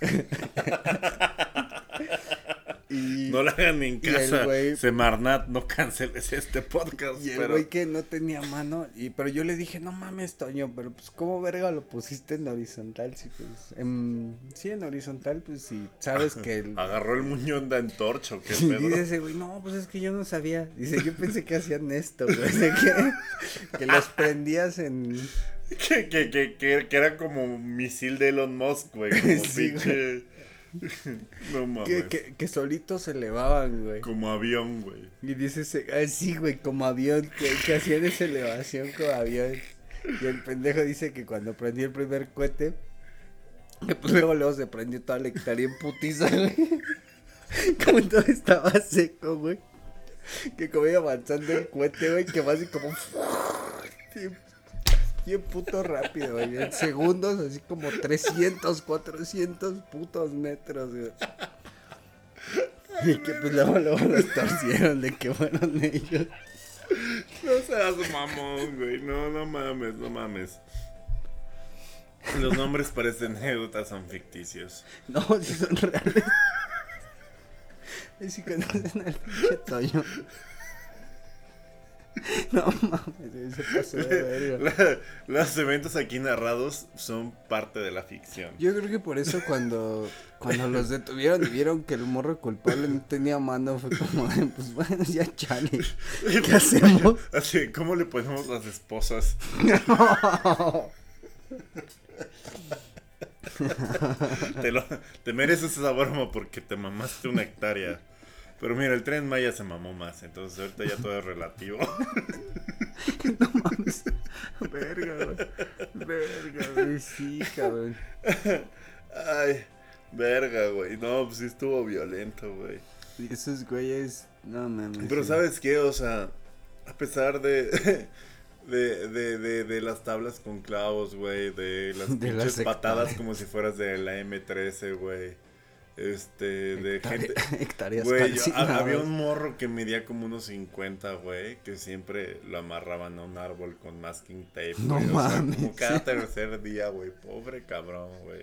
y, No la hagan en casa. güey- Semarnat, no canceles este podcast. y el pero... güey que no tenía mano, y pero yo le dije, no mames, Toño, pero pues cómo verga lo pusiste en horizontal, si pues, en, sí, en horizontal, pues si sabes que el... Agarró el muñón de antorcha, ¿o qué Y dice ese güey, no, pues es que yo no sabía. Dice, yo pensé que hacían esto, güey. que, que los prendías en. Que, que, que, que, era como un misil de Elon Musk, güey. Como Sí, pinche. No mames. Que, que, que solitos se elevaban, güey. Como avión, güey. Y dices, ah, sí, güey, como avión, que, que hacían esa elevación como avión. Y el pendejo dice que cuando prendió el primer cohete, pues luego, luego se prendió toda la hectárea en putiza, güey. Como todo estaba seco, güey. Que como iba avanzando el cohete, güey, que va así como... Bien, puto rápido, güey. En segundos, así como 300, 400 putos metros, güey. Y que pues luego, luego los torcieron de que fueron ellos. No seas mamón, güey. No, no mames, no mames. Los nombres parecen anécdotas, son ficticios. No, si son reales. Si conocen al pinche Toño. No mames, se pasó de verga. La- los eventos aquí narrados son parte de la ficción. Yo creo que por eso cuando, cuando los detuvieron y vieron que el morro culpable no tenía mano, fue como de, pues bueno, ya chale. ¿Qué hacemos? Así, ¿cómo le ponemos las esposas? Te, lo- te mereces esa broma porque te mamaste una hectárea. Pero mira, el tren Maya se mamó más, entonces ahorita ya todo es relativo. No mames. Verga, güey. Verga, güey, sí, cabrón. Ay, verga, güey. No, pues sí estuvo violento, güey. Y esos güeyes, no mames. Pero sí. ¿sabes qué? O sea, a pesar de, de, de, de, de las tablas con clavos, güey, de las pinches patadas como si fueras de la M13, güey. Este, de gente... Hectáreas Güey, yo- había un morro que medía como unos 50, güey, que siempre lo amarraban a un árbol con masking tape, No güey. O sea, mames. como cada tercer día, güey. Pobre cabrón, güey.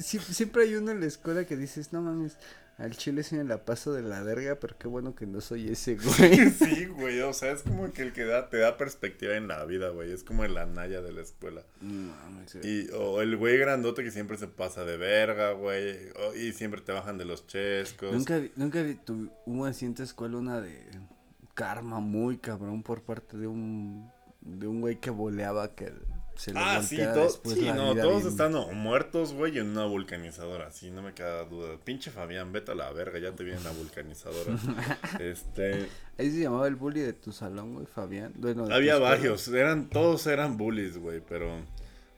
Sie- siempre hay uno en la escuela que dices, no mames, al chile sí me la paso de la verga, pero qué bueno que no soy ese güey. Sí, güey, o sea, es como que el que da, te da perspectiva en la vida, güey. Es como el anaya de la escuela. No. Y, o el güey grandote que siempre se pasa de verga, güey. Y siempre te bajan de los chescos. Nunca, vi- nunca vi- tu- hubo así en tu escuela una de karma muy cabrón por parte de un de un güey que boleaba que se le Ah, sí, volteara to- después sí, la no, vida todos bien- están muertos, güey, en una vulcanizadora, sí, no me queda duda. Pinche Fabián, vete a la verga, ya te viene la vulcanizadora. este, Ahí se llamaba el bully de tu salón, güey, Fabián. Bueno, había varios, eran, todos eran bullies, güey, pero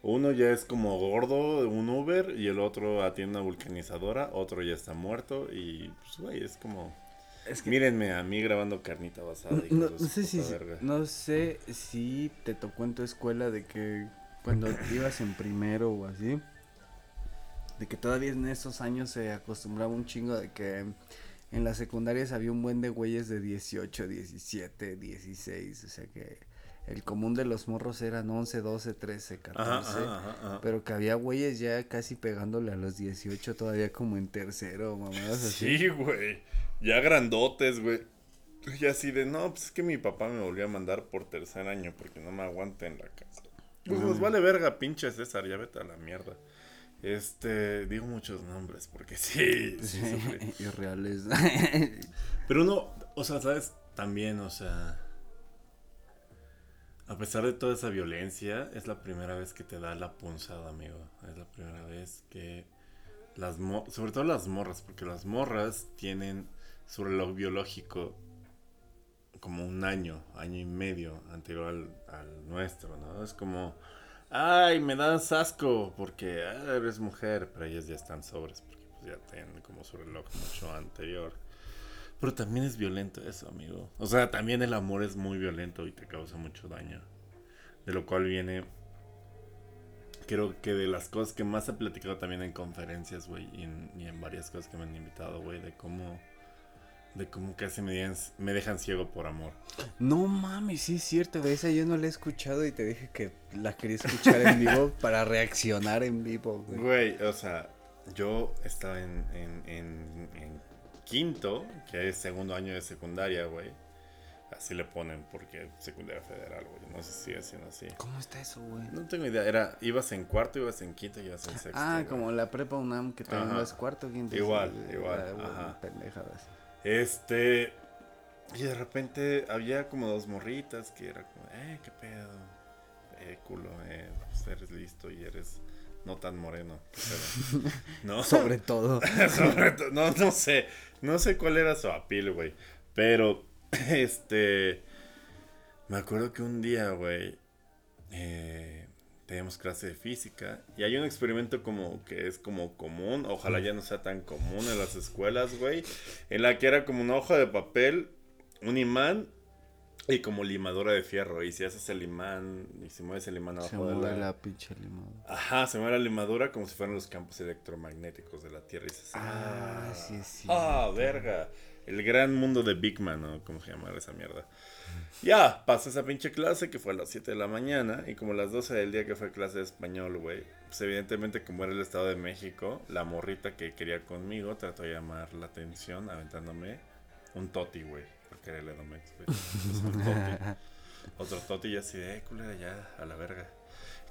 uno ya es como gordo, un Uber, y el otro tiene una vulcanizadora, otro ya está muerto, y pues, güey, es como, Es que mírenme a mí grabando carnita basada. no, no sé si verga. no sé si te tocó en tu escuela de que cuando ibas en primero o así de que todavía en esos años se acostumbraba un chingo de que en las secundarias había un buen de güeyes de 18, 17, 16, o sea que el común de los morros eran 11, 12, 13, 14. Ajá, ajá, ajá, ajá. Pero que había güeyes ya casi pegándole a los 18 todavía como en tercero, mamadas así. Sí, güey. Ya grandotes, güey. Y así de, no, pues es que mi papá me volvió a mandar por tercer año porque no me aguanta en la casa. Pues nos vale verga, pinche César, ya vete a la mierda. Este, digo muchos nombres porque sí, sí sufrí. Irreales. Pero uno, o sea, ¿sabes? También, o sea, a pesar de toda esa violencia, es la primera vez que te da la punzada, amigo. Es la primera vez que las mo- sobre todo las morras, porque las morras tienen su reloj biológico como un año, año y medio anterior al, al nuestro, ¿no? Es como, ay, me das asco porque ah, eres mujer, pero ellas ya están sobres porque pues ya tienen como su reloj mucho anterior. Pero también es violento eso, amigo. O sea, también el amor es muy violento y te causa mucho daño. De lo cual viene. Creo que de las cosas que más he platicado también en conferencias, güey, y en, y en varias cosas que me han invitado, güey, de cómo. De cómo casi me dejan, me dejan ciego por amor. no mames, sí es cierto, güey, esa yo no la he escuchado y te dije que la quería escuchar en vivo para reaccionar en vivo, güey. Güey, o sea, yo estaba en, en, en, en quinto, que es segundo año de secundaria, güey. Así le ponen porque secundaria federal, güey. No sé si sigue siendo así. ¿Cómo está eso, güey? No tengo idea, era, ibas en cuarto, ibas en quinto, ibas en sexto. Ah, güey. como la prepa UNAM que también vas cuarto, quinto. Igual, sí, igual, ah, güey, ajá. pendejadas. Este, y de repente había como dos morritas que era como, eh, qué pedo, eh, culo, eh, pues eres listo y eres no tan moreno. Pero, ¿no? Sobre todo. Sobre no, no sé. No sé cuál era su apil, güey. Pero, este. Me acuerdo que un día, güey. Eh, teníamos clase de física. Y hay un experimento como que es como común. Ojalá ya no sea tan común en las escuelas, güey. En la que era como una hoja de papel, un imán y como limadura de fierro. Y si haces el imán y si mueves el imán Se abajo de mueve la... la pinche limadura. Ajá, se mueve la limadura como si fueran los campos electromagnéticos de la Tierra. Y dices, Ah, sí cierto. Ah, verga. El gran mundo de Big Man, ¿no? ¿Cómo se llama esa mierda? Ya, pasé esa pinche clase que fue a las 7 de la mañana. Y como a las 12 del día que fue clase de español, güey. Pues evidentemente, como era el Estado de México, la morrita que quería conmigo trató de llamar la atención aventándome un toti, güey. Porque era el Edomex, güey. Otro toti y así de, eh, culera, ya, a la verga.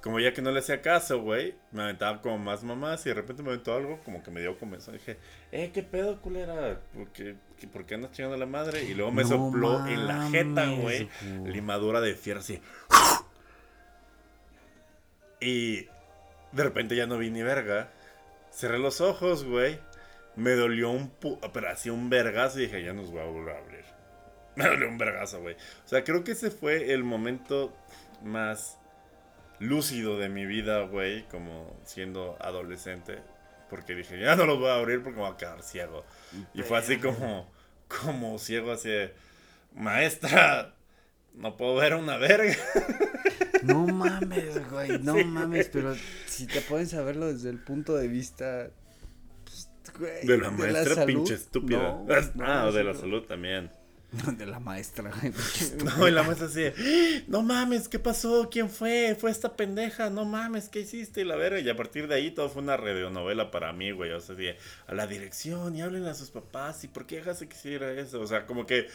Como ya que no le hacía caso, güey, me aventaba como más mamás y de repente me aventó algo como que me dio comenzó. Dije, eh, ¿qué pedo, culera? ¿Por qué, por qué andas chingando a la madre? Y luego me No sopló en la jeta, mames, güey, güey. limadura de fierro así. Y de repente ya no vi ni verga. Cerré los ojos, güey. Me dolió un pu pero así un vergazo y dije, ya nos voy a volver a abrir. Me dolió un vergazo, güey. O sea, creo que ese fue el momento más lúcido de mi vida, güey, como siendo adolescente. Porque dije, ya no los voy a abrir porque me voy a quedar ciego. Y fue así como, como ciego, así de, maestra, no puedo ver una verga. No mames, güey, no Sí, mames, pero si te pones a verlo desde el punto de vista, pues, güey, De la maestra salud, pinche estúpida. no, ah, no, o de la salud también. De la maestra. No, y la maestra así, "¡Ah! no mames, ¿qué pasó? ¿Quién fue? Fue esta pendeja, no mames, ¿qué hiciste? Y la verga, y a partir de ahí todo fue una radionovela para mí, güey, o sea, de, a la dirección y hablen a sus papás, ¿y por qué dejaste que hiciera eso? O sea, como que,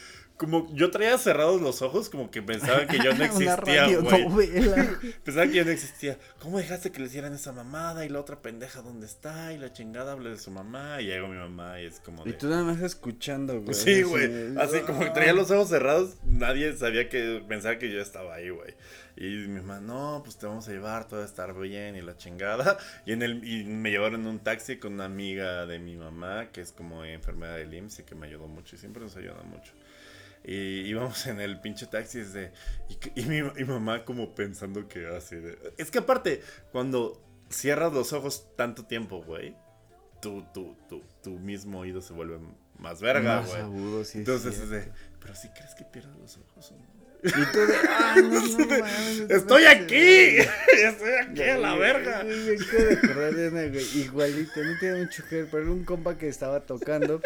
como yo traía cerrados los ojos, como que pensaban que yo no existía, güey. Pensaba que yo no existía. ¿Cómo dejaste que le hicieran esa mamada? Y la otra pendeja, ¿dónde está? Y la chingada habla de su mamá. Y llegó mi mamá y es como Y tú nada más escuchando, güey. Sí, así güey. Así como que traía los ojos cerrados, nadie sabía que pensaba que yo estaba ahí, güey. Y mi mamá, no, pues te vamos a llevar, todo va a estar bien y la chingada. Y en el y me llevaron en un taxi con una amiga de mi mamá, que es como enfermera del IMSS y que me ayudó mucho y siempre nos ayuda mucho. Y íbamos en el pinche taxi desde, y, mi, mamá como pensando que así de... Es que aparte, cuando cierras los ojos tanto tiempo, güey, tu, tu, tu, tu mismo oído se vuelve más verga, Más güey. agudo, sí. es Entonces es de, pero si crees que pierdas los ojos o no? Y tú de, ah, no, no mames, ¡Estoy aquí! sé". ¡Estoy aquí a la verga! Güey, igualito, no tiene que ver, pero era un compa que estaba tocando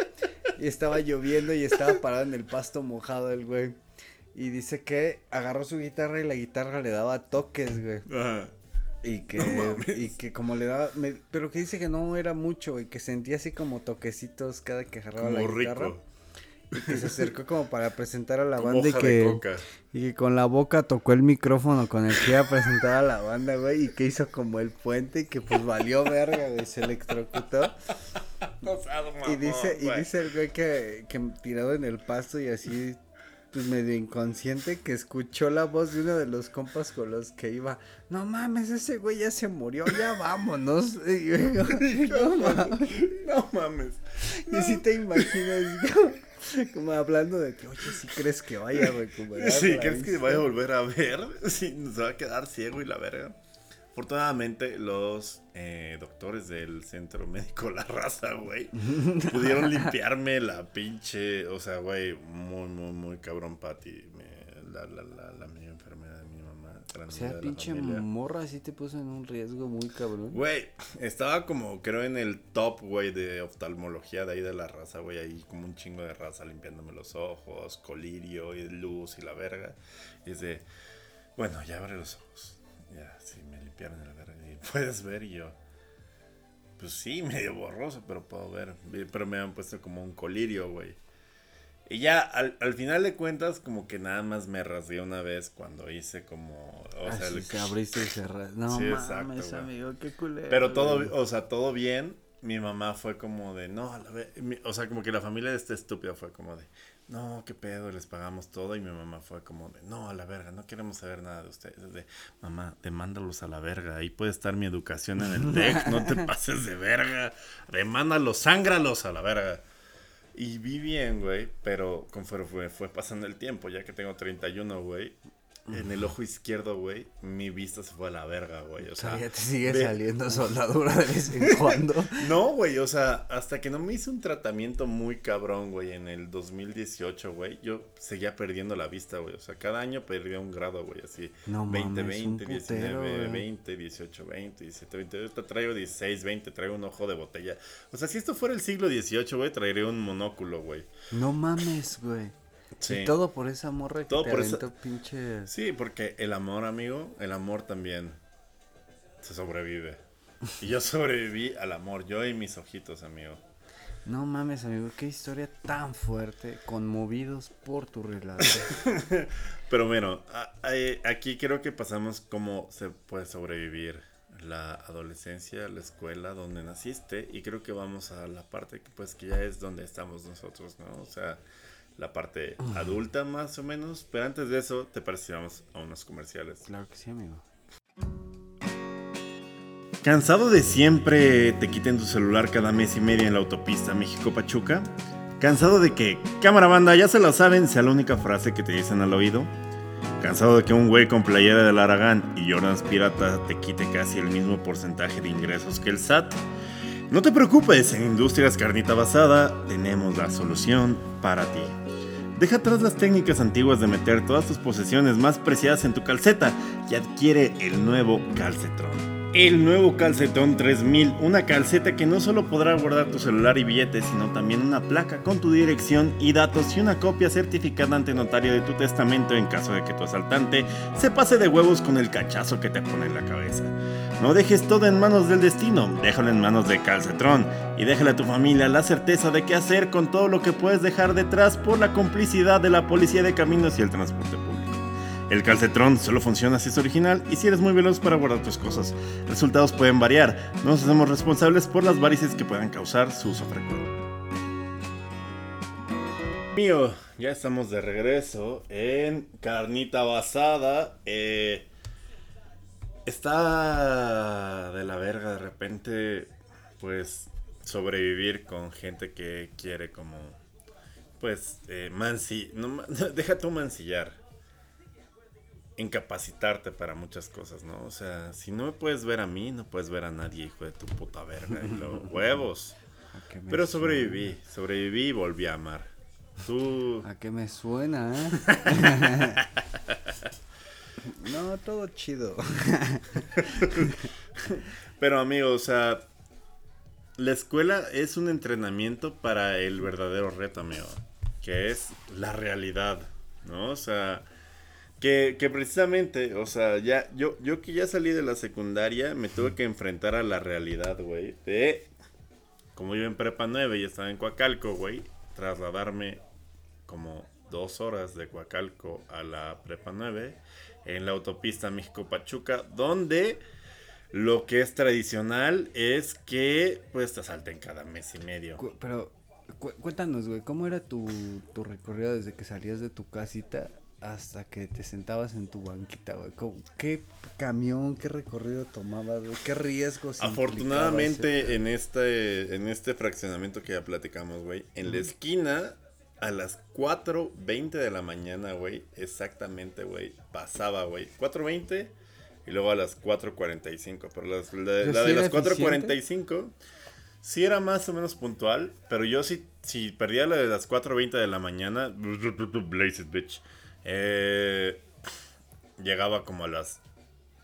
y estaba lloviendo y estaba parado en el pasto mojado el güey. Y dice que agarró su guitarra y la guitarra le daba toques, güey. Ajá. Y que, No y que como le daba, me- pero que dice que no era mucho y que sentía así como toquecitos cada que agarraba la Como guitarra. rico. Y que se acercó como para presentar a la Como banda y que, y que con la boca tocó el micrófono con el que iba a presentar a la banda, güey, y que hizo como el puente y que pues valió verga, güey, se electrocutó. No Y mamón, dice, y dice el güey que, que tirado en el pasto y así, pues medio inconsciente, que escuchó la voz de uno de los compas con los que iba, no mames, ese güey ya se murió, ya vámonos. Y, yo, no mames. No mames. Y si te imaginas como hablando de que, oye, si crees que vaya a recuperar. Sí, la ¿crees que vista?" vaya a volver a ver? Sí, nos va a quedar ciego y la verga. Afortunadamente, los eh, doctores del centro médico La Raza, güey, pudieron limpiarme la pinche. O sea, güey, muy, muy, muy cabrón, Patty. me- La, la, la, la mi enfermedad de mi mamá. gran O sea, pinche morra sí te puso en un riesgo muy cabrón. Güey, estaba como, creo, en el top, güey, de oftalmología de ahí de la raza, güey, ahí como un chingo de raza limpiándome los ojos, colirio y luz y la verga. Y es de, bueno, ya abre los ojos. Ya, sí, me limpiaron la verga. Y puedes ver y yo, pues sí, medio borroso, pero puedo ver. Pero me han puesto como un colirio, güey. Y ya, al, al final de cuentas, como que nada más me rasgué una vez cuando hice como, o sea, el- se abriste y cerraste. No Sí, mames, exacto, güey. amigo, qué culero. Pero todo, güey. o sea, todo bien. Mi mamá fue como de, no, a la ve-". O sea, como que la familia de este estúpido fue como de, no, qué pedo, les pagamos todo. Y mi mamá fue como, de, no, a la verga, no queremos saber nada de ustedes. De, mamá, demándalos a la verga. Ahí puede estar mi educación en el TEC, no te pases de verga. Demándalos, sángralos a la verga. Y vi bien, güey, pero conforme fue, pasando el tiempo, ya que tengo 31, güey, en el ojo izquierdo, güey, mi vista se fue a la verga, güey. O sea, ya te sigue saliendo soldadura de vez en cuando. no, güey, o sea, hasta que no me hice un tratamiento muy cabrón, güey, en el 2018, güey, yo seguía perdiendo la vista, güey. O sea, cada año perdía un grado, güey, así. No 20, 20, 19, 20, 18, 20, 17, 20. Ahorita traigo 16, 20, traigo un ojo de botella. O sea, si esto fuera el siglo XVIII, güey, traería un monóculo, güey. No mames, güey. Y todo por esa morra que todo te por pinche... Sí, porque el amor, amigo, el amor también se sobrevive. Y yo sobreviví al amor, yo y mis ojitos, amigo. No mames, amigo, qué historia tan fuerte, conmovidos por tu relato. Pero bueno, aquí creo que pasamos cómo se puede sobrevivir la adolescencia, la escuela donde naciste y creo que vamos a la parte que pues que ya es donde estamos nosotros, ¿no? O sea, la parte adulta más o menos. Pero antes de eso, ¿te parece a unos comerciales? Claro que sí, amigo. ¿Cansado de siempre te quiten tu celular cada mes y medio en la autopista México-Pachuca? ¿Cansado de que, cámara banda, ya se lo saben, sea la única frase que te dicen al oído? ¿Cansado de que un güey con playera del Aragán y Jordans Pirata te quite casi el mismo porcentaje de ingresos que el SAT? No te preocupes, en Industrias Carnita Basada tenemos la solución para ti. Deja atrás las técnicas antiguas de meter todas tus posesiones más preciadas en tu calceta y adquiere el nuevo calcetrón. El nuevo calcetón 3000, una calceta que no solo podrá guardar tu celular y billetes, sino también una placa con tu dirección y datos y una copia certificada ante notario de tu testamento en caso de que tu asaltante se pase de huevos con el cachazo que te pone en la cabeza. No dejes todo en manos del destino, déjalo en manos de Calcetrón y déjale a tu familia la certeza de qué hacer con todo lo que puedes dejar detrás por la complicidad de la policía de caminos y el transporte público. El calcetrón solo funciona si es original y si eres muy veloz para guardar tus cosas. Resultados pueden variar, no nos hacemos responsables por las varices que puedan causar su uso frecuente. Mío, ya estamos de regreso en Carnita Basada. Eh, está de la verga de repente, pues, sobrevivir con gente que quiere como, pues, eh. No, deja tu mancillar. Incapacitarte para muchas cosas, ¿no? O sea, si no me puedes ver a mí, no puedes ver a nadie, hijo de tu puta verga. Y los huevos. Pero sobreviví, sobreviví y volví a amar. Tú... ¿A qué me suena, eh? No, todo chido. Pero amigo, o sea, la escuela es un entrenamiento para el verdadero reto, amigo. Que es la realidad, ¿no? O sea, que, precisamente, o sea, ya, yo, yo que ya salí de la secundaria, me tuve que enfrentar a la realidad, güey. De, como yo en prepa 9 y estaba en Coacalco, güey, trasladarme como dos horas de Coacalco a la prepa 9 en la autopista México-Pachuca, donde lo que es tradicional es que pues te asalten cada mes y medio. pero cuéntanos, güey, ¿cómo era tu, tu recorrido desde que salías de tu casita hasta que te sentabas en tu banquita, güey? ¿Qué camión, qué recorrido tomabas, güey? ¿Qué riesgos? Afortunadamente en este, en este fraccionamiento que ya platicamos, güey, en la esquina a las 4.20 de la mañana, güey. Exactamente, güey. Pasaba, güey. 4.20 y luego a las 4.45. Pero la, de las 4.45 sí era más o menos puntual. Pero yo sí, si perdía la de las 4.20 de la mañana, blaze it, bitch. Eh, llegaba como a las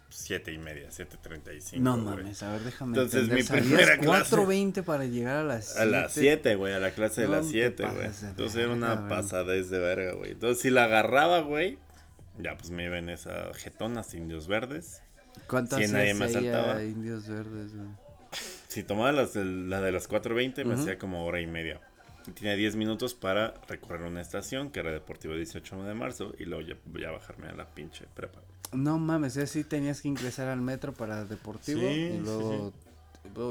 7 y media, 7.35. No mames, a ver, déjame Entonces mi primera clase. 4.20 para llegar a las 7. A las 7, güey, a la clase de las 7, güey. Entonces era una pasadez de verga, güey. Entonces si la agarraba, güey, ya pues me iba en esa jetonas indios verdes. ¿Cuántas si nadie me asaltaba. indios verdes, güey? Si tomaba las la de las 4.20 me hacía como hora y media. Tenía 10 minutos para recorrer una estación que era Deportivo 18 de marzo y luego ya, ya bajarme a la pinche prepa. No mames, es así tenías que ingresar al metro para deportivo y luego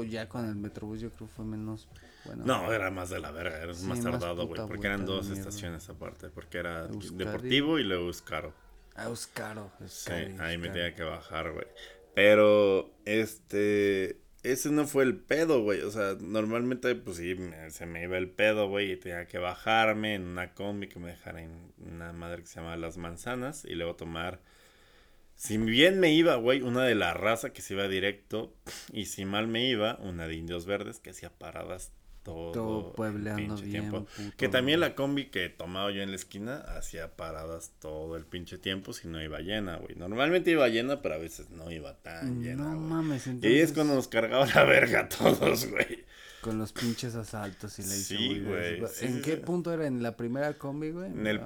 ya con el Metrobús yo creo fue menos bueno. No, era más de la verga, era Sí, más tardado, güey, porque eran dos estaciones aparte, porque era Euskadi. Deportivo y luego Euskaro. Ah, Euskaro. Sí, Euskadi, ahí me tenía que bajar, güey. Pero, este, ese no fue el pedo, güey. O sea, normalmente, pues sí, se me iba el pedo, güey, y tenía que bajarme en una combi que me dejara en una madre que se llama Las Manzanas y luego tomar. Si bien me iba, güey, una de la raza que se iba directo, y si mal me iba, una de Indios Verdes que hacía paradas todo, Todo el puebleando pinche bien. tiempo. puto, Que también güey. la combi que tomaba yo en la esquina hacía paradas todo el pinche tiempo si no iba llena, güey. Normalmente iba llena, pero a veces no iba tan llena, No güey. mames, Y entonces. ahí es cuando nos cargaba la verga a todos, güey. Con los pinches asaltos y la Sí, güey, sí, ¿En sí, qué sí. punto era? ¿En la primera combi, güey? En el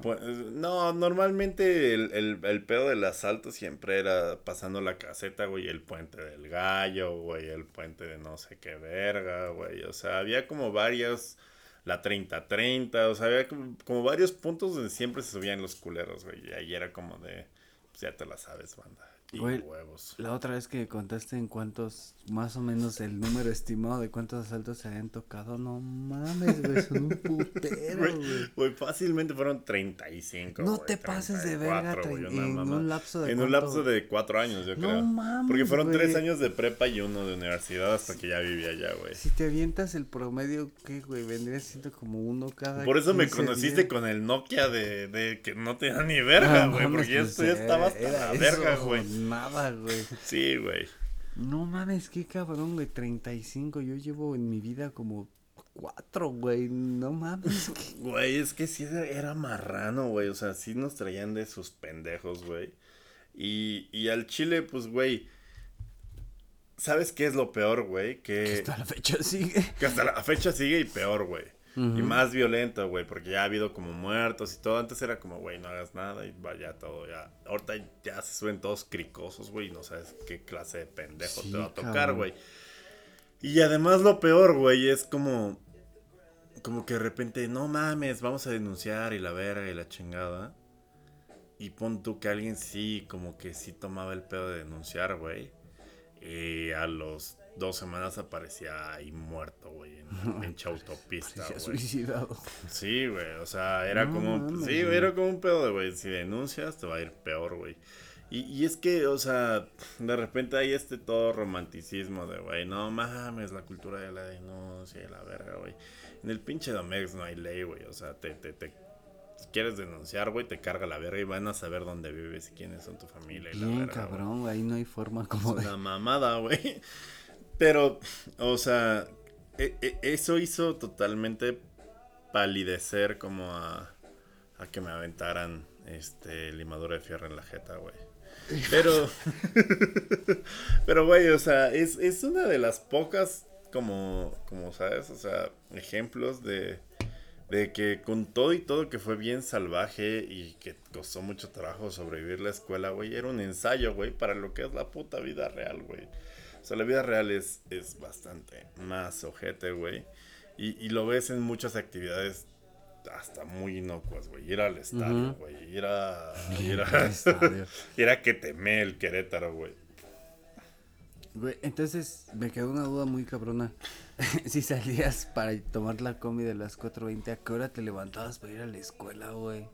No. normalmente el, el, el pedo del asalto siempre era pasando la caseta, güey, el puente del gallo, güey, el puente de no sé qué verga, güey. O sea, había como varios, la 30-30, o sea, había como, como varios puntos donde siempre se subían los culeros, güey. Y ahí era como de, pues ya te la sabes, banda. Y Güey, huevos. La otra vez que contaste en cuántos, más o menos el número estimado de cuántos asaltos se habían tocado, no mames, güey, son un putero, Güey, güey. güey, fácilmente fueron 35. No te pases de verga 34, güey, tre- una en un lapso de En un lapso de cuatro años, yo No creo. mames, Porque fueron tres años de prepa y uno de universidad hasta que ya vivía allá, güey. Si te avientas el promedio, ¿qué, güey? Vendría siendo como uno cada Por eso me 15 conociste días. con el Nokia de, de que no te da ni verga, No güey. mames, porque pues, esto ya estaba hasta la verga, güey. Nada, güey. Sí, güey. No mames, qué cabrón, güey. 35. Yo llevo en mi vida como cuatro, güey. No mames. Güey, es que sí era, marrano, güey. O sea, sí nos traían de sus pendejos, güey. Y, y al chile, pues, güey. ¿Sabes qué es lo peor, güey? Que, Hasta la fecha sigue. que hasta la fecha sigue y peor, güey. Y más violento, güey, porque ya ha habido como muertos y todo. Antes era como, güey, no hagas nada y vaya todo ya. Ahorita ya se suben todos cricosos, güey, no sabes qué clase de pendejo Sí, te va a tocar, güey. Y además lo peor, güey, es como... Como que de repente, no mames, vamos a denunciar y la verga y la chingada. Y pon tú que alguien sí, como que sí tomaba el pedo de denunciar, güey. Y a los dos semanas aparecía ahí muerto, güey, en la pinche autopista, güey. suicidado. Sí, güey, o sea, era No como, sí, güey, era como un pedo de, güey, si denuncias te va a ir peor, güey. Y, y es que, o sea, de repente hay este todo romanticismo de, güey, no mames, la cultura de la denuncia y la verga, güey. En el pinche Domex no hay ley, güey, o sea, te, te, te, si quieres denunciar, güey, te carga la verga y van a saber dónde vives y quiénes son tu familia y la Bien, verga, güey. cabrón, güey. Ahí no hay forma como Es de. una mamada, güey. Pero, o sea, e- e- eso hizo totalmente palidecer como a, que me aventaran este limadura de fierro en la jeta, güey. Pero, pero, güey, o sea, es, es una de las pocas, como, como sabes, o sea, ejemplos de, de que con todo y todo que fue bien salvaje y que costó mucho trabajo sobrevivir la escuela, güey, era un ensayo, güey, para lo que es la puta vida real, güey. O sea, la vida real es, es bastante más ojete, güey. Y, y lo ves en muchas actividades hasta muy inocuas, güey. Ir al estadio, güey. Ir a... Ir a, estadio. ir a que teme el Querétaro, güey. Güey, entonces me quedó una duda muy cabrona. si salías para tomar la combi de las 4.20, ¿a qué hora te levantabas para ir a la escuela, güey?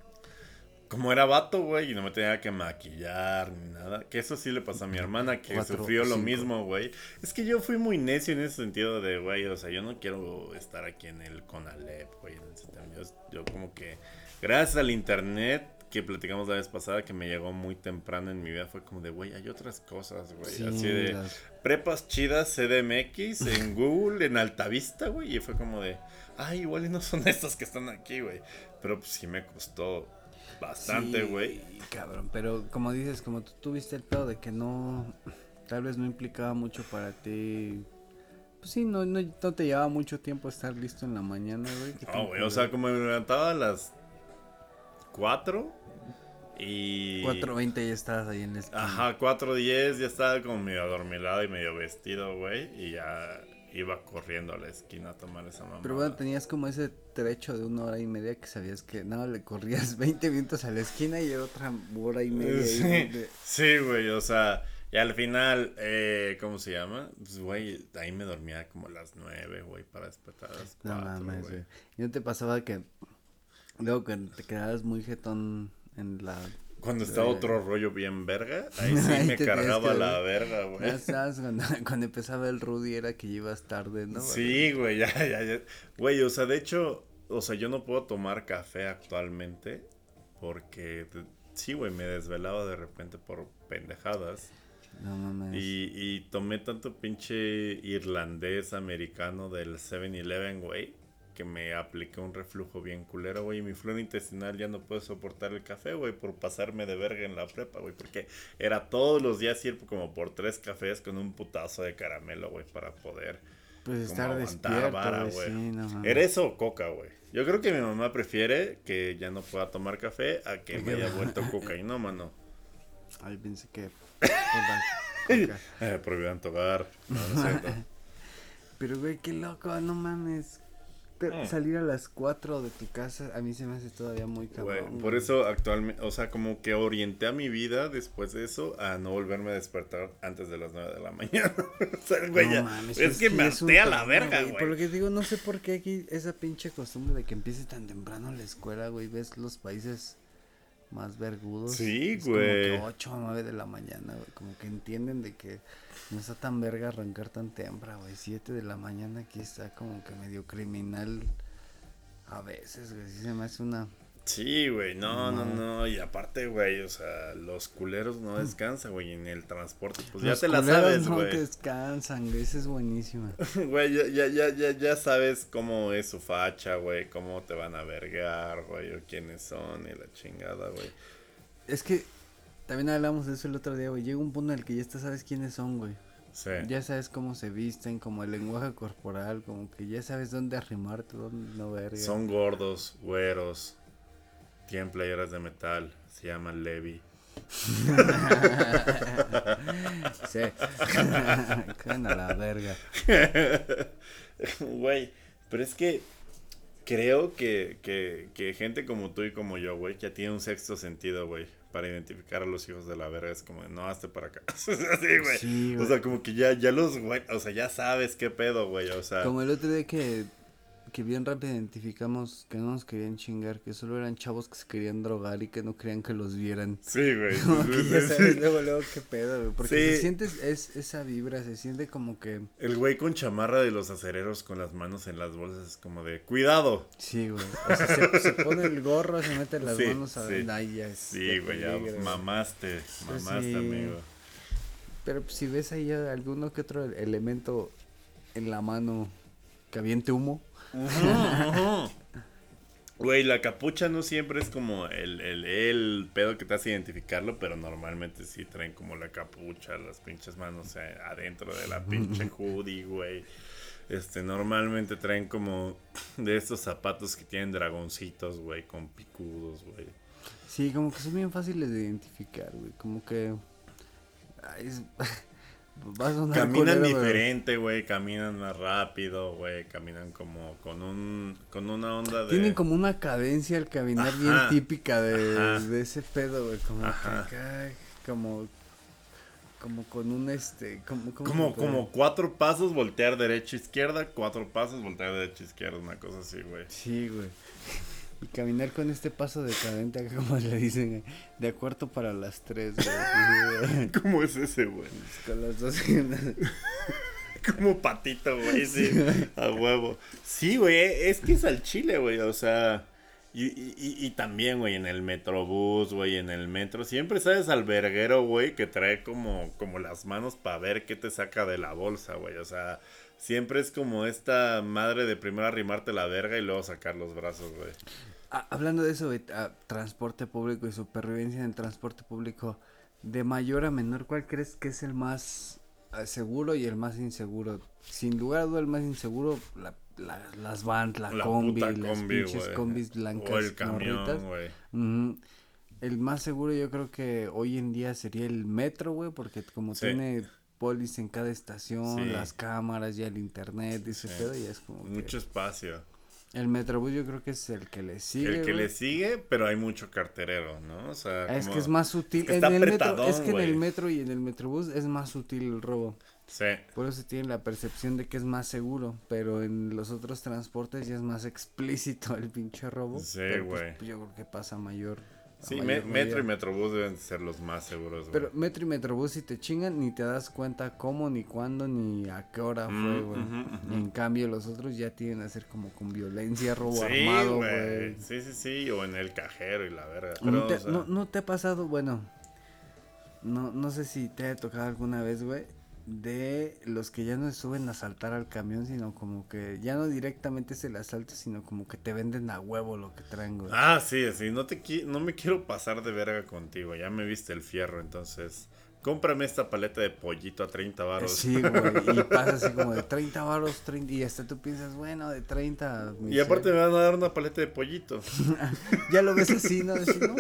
Como era vato, güey, y no me tenía que maquillar ni nada. Que eso sí le pasó a mi hermana, que Cuatro, sufrió lo cinco. mismo, güey. Es que yo fui muy necio en ese sentido de, güey, o sea, yo no quiero estar aquí en el Conalep, güey. Yo, yo como que, gracias al internet que platicamos la vez pasada, que me llegó muy temprano en mi vida, fue como de, güey, hay otras cosas, güey. Sí, Así de, las- prepas chidas CDMX en Google, en Altavista, güey. Y fue como de, ay, igual y no son estas que están aquí, güey. Pero pues sí me costó bastante, Sí, güey. cabrón, pero como dices, como tú tuviste el pedo de que no, tal vez no implicaba mucho para ti. Pues sí, no, no, no te llevaba mucho tiempo estar listo en la mañana, güey. ¿qué No, güey, o sea, como me levantaba a las 4 y... 4.20 ya estabas ahí en la esquina. Ajá, 4.10 ya estaba como medio adormilado y medio vestido, güey. Y ya iba corriendo a la esquina a tomar esa mamá. Pero bueno, tenías como ese trecho de una hora y media que sabías que nada, le corrías 20 minutos a la esquina y era otra hora y media. Sí, donde- sí, güey, o sea, Y al final, eh, ¿cómo se llama? Pues, güey, ahí me dormía como a las nueve, güey, para despertar a las No cuatro, mames, güey. güey. ¿Y no te pasaba que luego que te quedabas muy jetón en la... Cuando estaba otro rollo bien verga, ahí sí Ahí me cargaba la verga, güey. Ya sabes, cuando, cuando empezaba el Rudy era que ibas tarde, ¿no? Sí, güey, ya, ya, ya. Güey, o sea, de hecho, o sea, yo no puedo tomar café actualmente porque, sí, güey, me desvelaba de repente por pendejadas. No mames. Y, y tomé tanto pinche irlandés americano del 7-Eleven, güey, que me apliqué un reflujo bien culero, güey. Y mi flora intestinal ya no puede soportar el café, güey, por pasarme de verga en la prepa, güey. Porque era todos los días ir como por tres cafés con un putazo de caramelo, güey, para poder Pues estar despierto, vara, güey, sí, no. ¿Era eso o coca, güey? Yo creo que mi mamá prefiere que ya no pueda tomar café a que me haya vuelto cocainómano. Ay, pensé que... coca. Eh, prohibían tocar. No, no. Pero, güey, qué loco, no mames. Mm. Salir a las 4 de tu casa, a mí se me hace todavía muy Güey, cabrón. por güey. eso actualmente, o sea, como que orienté a mi vida después de eso a no volverme a despertar antes de las 9 de la mañana. o sea, güey, No ya- mames, es que me harté a la verga, Por lo güey. que digo, no sé por qué aquí esa pinche costumbre de que empiece tan temprano la escuela, güey. Ves los países más vergudos. Sí, es güey. Como que 8 o 9 de la mañana, güey. Como que entienden de que no está tan verga arrancar tan temprano, güey. 7 de la mañana aquí está como que medio criminal. A veces, güey. Sí se me hace una. Sí, güey, no, no, No. no, y aparte, güey, o sea, los culeros no descansan, güey, en el transporte, pues ya Los te la sabes, no güey. descansan, güey. Esa es buenísima. Güey, ya, ya, ya, ya, ya sabes cómo es su facha, güey, cómo te van a vergar, güey, o quiénes son, y la chingada, güey. Es que también hablamos de eso el otro día, güey. Llega un punto en el que ya está sabes quiénes son, güey. Sí. Ya sabes cómo se visten, como el lenguaje corporal, como que ya sabes dónde arrimarte, dónde no verga. Son gordos, güeros, tienen playeras de metal, se llaman Levi. sí. Caen a la verga. Güey, pero es que creo que, que, que gente como tú y como yo, güey, que ya tiene un sexto sentido, güey, para identificar a los hijos de la verga, es como, no, hazte para acá. Así, güey. Sí, o güey. sea, como que ya, ya los, güey, o sea, ya sabes qué pedo, güey, o sea. Como el otro día que, que bien rápido identificamos que no nos querían chingar, que solo eran chavos que se querían drogar y que no querían que los vieran. Sí, güey. Como que ya sabes luego, luego qué pedo, güey. Porque Sí. se siente es, esa vibra, se siente como que... El güey con chamarra de los acereros con las manos en las bolsas es como de, cuidado. Sí, güey. O sea, se, se pone el gorro, se mete las Sí, manos a sí. Sí, güey, ya mamaste, mamaste, sí. amigo. Pero pues, si ves ahí alguno que otro elemento en la mano que aviente humo. Güey, la capucha no siempre es como el, el, el pedo que te hace identificarlo, pero normalmente sí traen como la capucha, las pinches manos eh, adentro de la pinche hoodie, güey. Este, normalmente traen como de estos zapatos que tienen dragoncitos, güey, con picudos, güey. Sí, como que son bien fáciles de identificar, güey. Como que... ay, es- A Caminan diferente, güey, caminan más rápido, güey, caminan como con un con una onda de Tienen como una cadencia al caminar bien típica de, ajá. de ese pedo, güey. Como Ajá. que acá, como... Como con un este... Como, ¿cómo como como cuatro pasos voltear derecha izquierda, cuatro pasos voltear derecha izquierda, una cosa así, güey. Sí, güey. Y caminar con este paso decadente acá, como le dicen, güey, de acuerdo para las tres, güey. ¿Cómo es ese, güey? Con las dos. Como patito, güey, sí, a huevo. Sí, güey, es que es al chile, güey, o sea, y, y, y- y también, güey, en el metrobús, güey, en el metro, siempre sabes al verguero, güey, que trae como, como las manos para ver qué te saca de la bolsa, güey, o sea, siempre es como esta madre de primero arrimarte la verga y luego sacar los brazos, güey. Ah, hablando de eso, ah, transporte público y supervivencia en el transporte público, de mayor a menor, ¿cuál crees que es el más ah, seguro y el más inseguro? Sin lugar a duda, el más inseguro, la, la- las vans, la, La combi, las combi, pinches combis blancas, O el camión. El más seguro yo creo que hoy en día sería el metro, güey, porque como Sí. tiene polis en cada estación, Sí. las cámaras, ya el internet, y ese Sí. pedo, ya es como que- Mucho espacio. El Metrobús yo creo que es el que le sigue. El que le sigue, pero hay mucho carterero, ¿no? O sea, es como- que es más sutil. es que en está el metro, es que en el metro y en el Metrobús es más sutil el robo. Sí. Por eso tiene la percepción de que es más seguro, pero en los otros transportes ya es más explícito el pinche robo. Sí, pues, güey. yo creo que pasa mayor. Sí, me- metro y metrobús deben ser los más seguros, güey. Pero metro y metrobús si te chingan ni te das cuenta cómo, ni cuándo, ni a qué hora fue, Mm, güey. ujú, ujú. En cambio los otros ya tienen a ser como con violencia, robo Sí, armado, güey. güey. Sí, sí, sí, o en el cajero y la verga. ¿No te, o sea, no, no te ha pasado, bueno, no, no sé si te ha tocado alguna vez, güey, de los que ya no se suben a saltar al camión, sino como que ya no directamente es el asalto, sino como que te venden a huevo lo que traen, güey. Ah, sí, sí, no te no me quiero pasar de verga contigo, ya me viste el fierro, entonces cómprame esta paleta de pollito a 30 varos. Sí, güey, y pasa así como de 30 varos, 30, y hasta tú piensas, bueno, de 30. mi Y aparte me van a dar una paleta de pollito. Ya lo ves así, ¿no? Decir, no,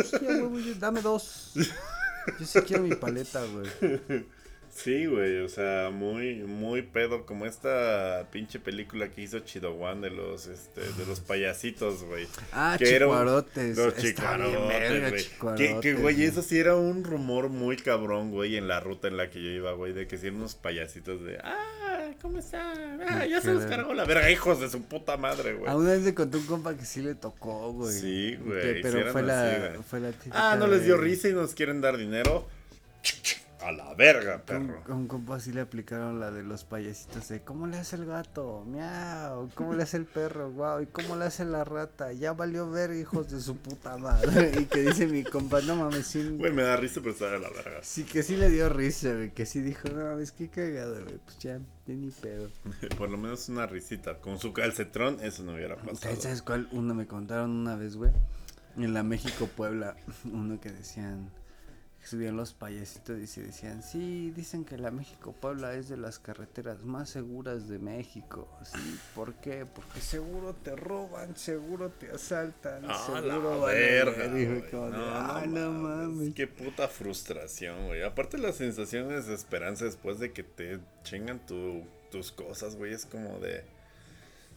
dame dos. Yo sí quiero mi paleta, güey. Sí, güey, o sea, muy, muy pedo, como esta pinche película que hizo Chidowan de los, este, de los payasitos, güey. Ah, Que era un- chicuarotes. Los Está bien chicuarotes, güey. Que, güey, eso sí era un rumor muy cabrón, güey, en la ruta en la que yo iba, güey, de que sí eran unos payasitos de, ah, ¿cómo están? Ah, ya se los cargó la verga, hijos de su puta madre, güey. A una vez le contó un compa que sí le tocó, güey. Sí, güey, sí Pero fue, la, así, güey. fue la Ah, no les dio risa y nos quieren dar dinero. A la verga, perro. un compa sí le aplicaron la de los payasitos de ¿Cómo le hace el gato? Miau. ¿Cómo le hace el perro? Guau. ¿Y cómo le hace la rata? Ya valió ver, hijos de su puta madre. Y que dice mi compa, no mames, sí. Güey, me da risa, pero está de la verga. Sí, que sí le dio risa, güey. Que sí dijo, no mames, qué cagado, güey. Pues ya, ya ni pedo. Por lo menos una risita. Con su calcetrón, eso no hubiera pasado. ¿Sabes cuál? Uno me contaron una vez, güey. En la México Puebla, uno que decían, subían los payasitos y se decían, sí, dicen que la México Puebla es de las carreteras más seguras de México. Sí, ¿por qué? Porque seguro te roban, seguro te asaltan, Ah, la seguro van a verga. ver". Y fue güey. como de, No, "Ay, no no mames. mames. Qué puta frustración, güey. Aparte, la sensación de desesperanza después de que te chingan tu, tus cosas, güey, es como de.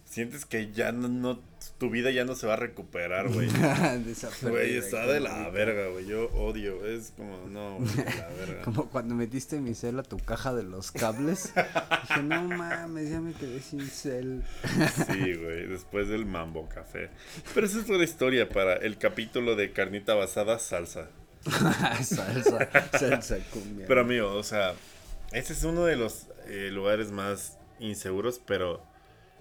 Sientes que ya no, no- Tu vida ya no se va a recuperar, güey. Güey, está de la verga, güey. Yo odio. Es como, no, güey, de la verga. Como cuando metiste mi cel a tu caja de los cables. dije, no mames, ya me quedé sin cel. Sí, güey, después del mambo café. Pero esa es otra historia para el capítulo de carnita basada salsa. salsa, salsa cumbia. Pero amigo, o sea, ese es uno de los eh, lugares más inseguros, pero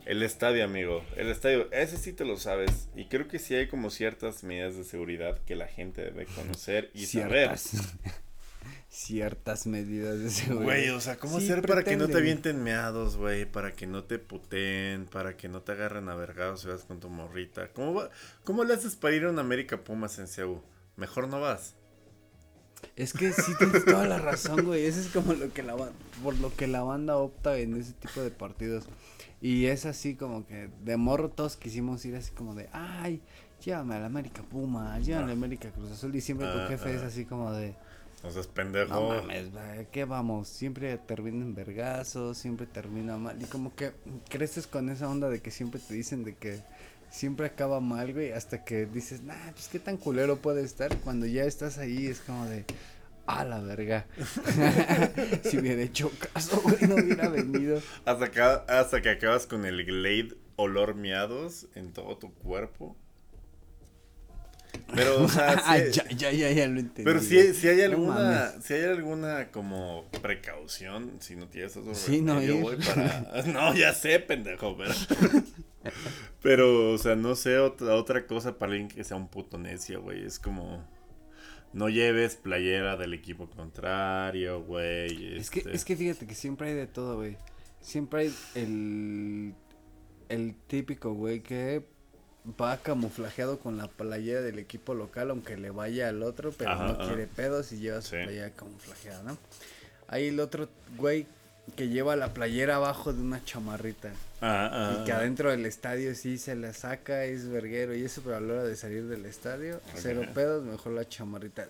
el estadio, amigo, el estadio, ese sí te lo sabes. Y creo que sí hay como ciertas medidas de seguridad que la gente debe conocer y saber. ciertas, ciertas medidas de seguridad. Güey, o sea, ¿cómo Sí, hacer para que no te avienten meados, güey? Para que no te puteen, para que no te agarren a vergados si vas con tu morrita. ¿Cómo, va- ¿Cómo le haces para ir a un América Pumas en CEU? Mejor no vas. Es que sí tienes toda la razón, güey. Eso es como lo que la por lo que la banda opta en ese tipo de partidos. Y es así como que de morro todos quisimos ir así como de, ay, llévame a la América Puma, llévame a la América Cruz Azul. Y siempre tu Ah, jefe es ah. así como de, O sea, es pendejo. no mames, ¿qué vamos? Siempre termina en vergazos, siempre termina mal. Y como que creces con esa onda de que siempre te dicen de que siempre acaba mal, güey, hasta que dices, nah, pues qué tan culero puede estar. Cuando ya estás ahí es como de, a la verga. si hubiera hecho caso, güey, no hubiera venido. Hasta, acá- hasta que acabas con el Glade olor miados en todo tu cuerpo. Pero, o sea, Ah, sí- ya, ya, ya, ya lo entendí. pero si, si hay alguna, si hay alguna como precaución, si no tienes otro Sí, no ir. güey, para... No, ya sé, pendejo, pero... pero, o sea, no sé otra, otra cosa para alguien que sea un puto necio, güey. Es como... No lleves playera del equipo contrario, güey. Es que, este, es que fíjate que siempre hay de todo, güey. Siempre hay el, el típico, güey, que va camuflajeado con la playera del equipo local, aunque le vaya al otro, pero Ajá, no ajá. quiere pedos y lleva su Sí. playera camuflajeada, ¿no? Hay el otro, güey, que lleva la playera abajo de una chamarrita. ah, ah, Y que ah. adentro del estadio sí se la saca, es verguero y eso, pero a la hora de salir del estadio, cero Ok. pedos, mejor la chamarrita.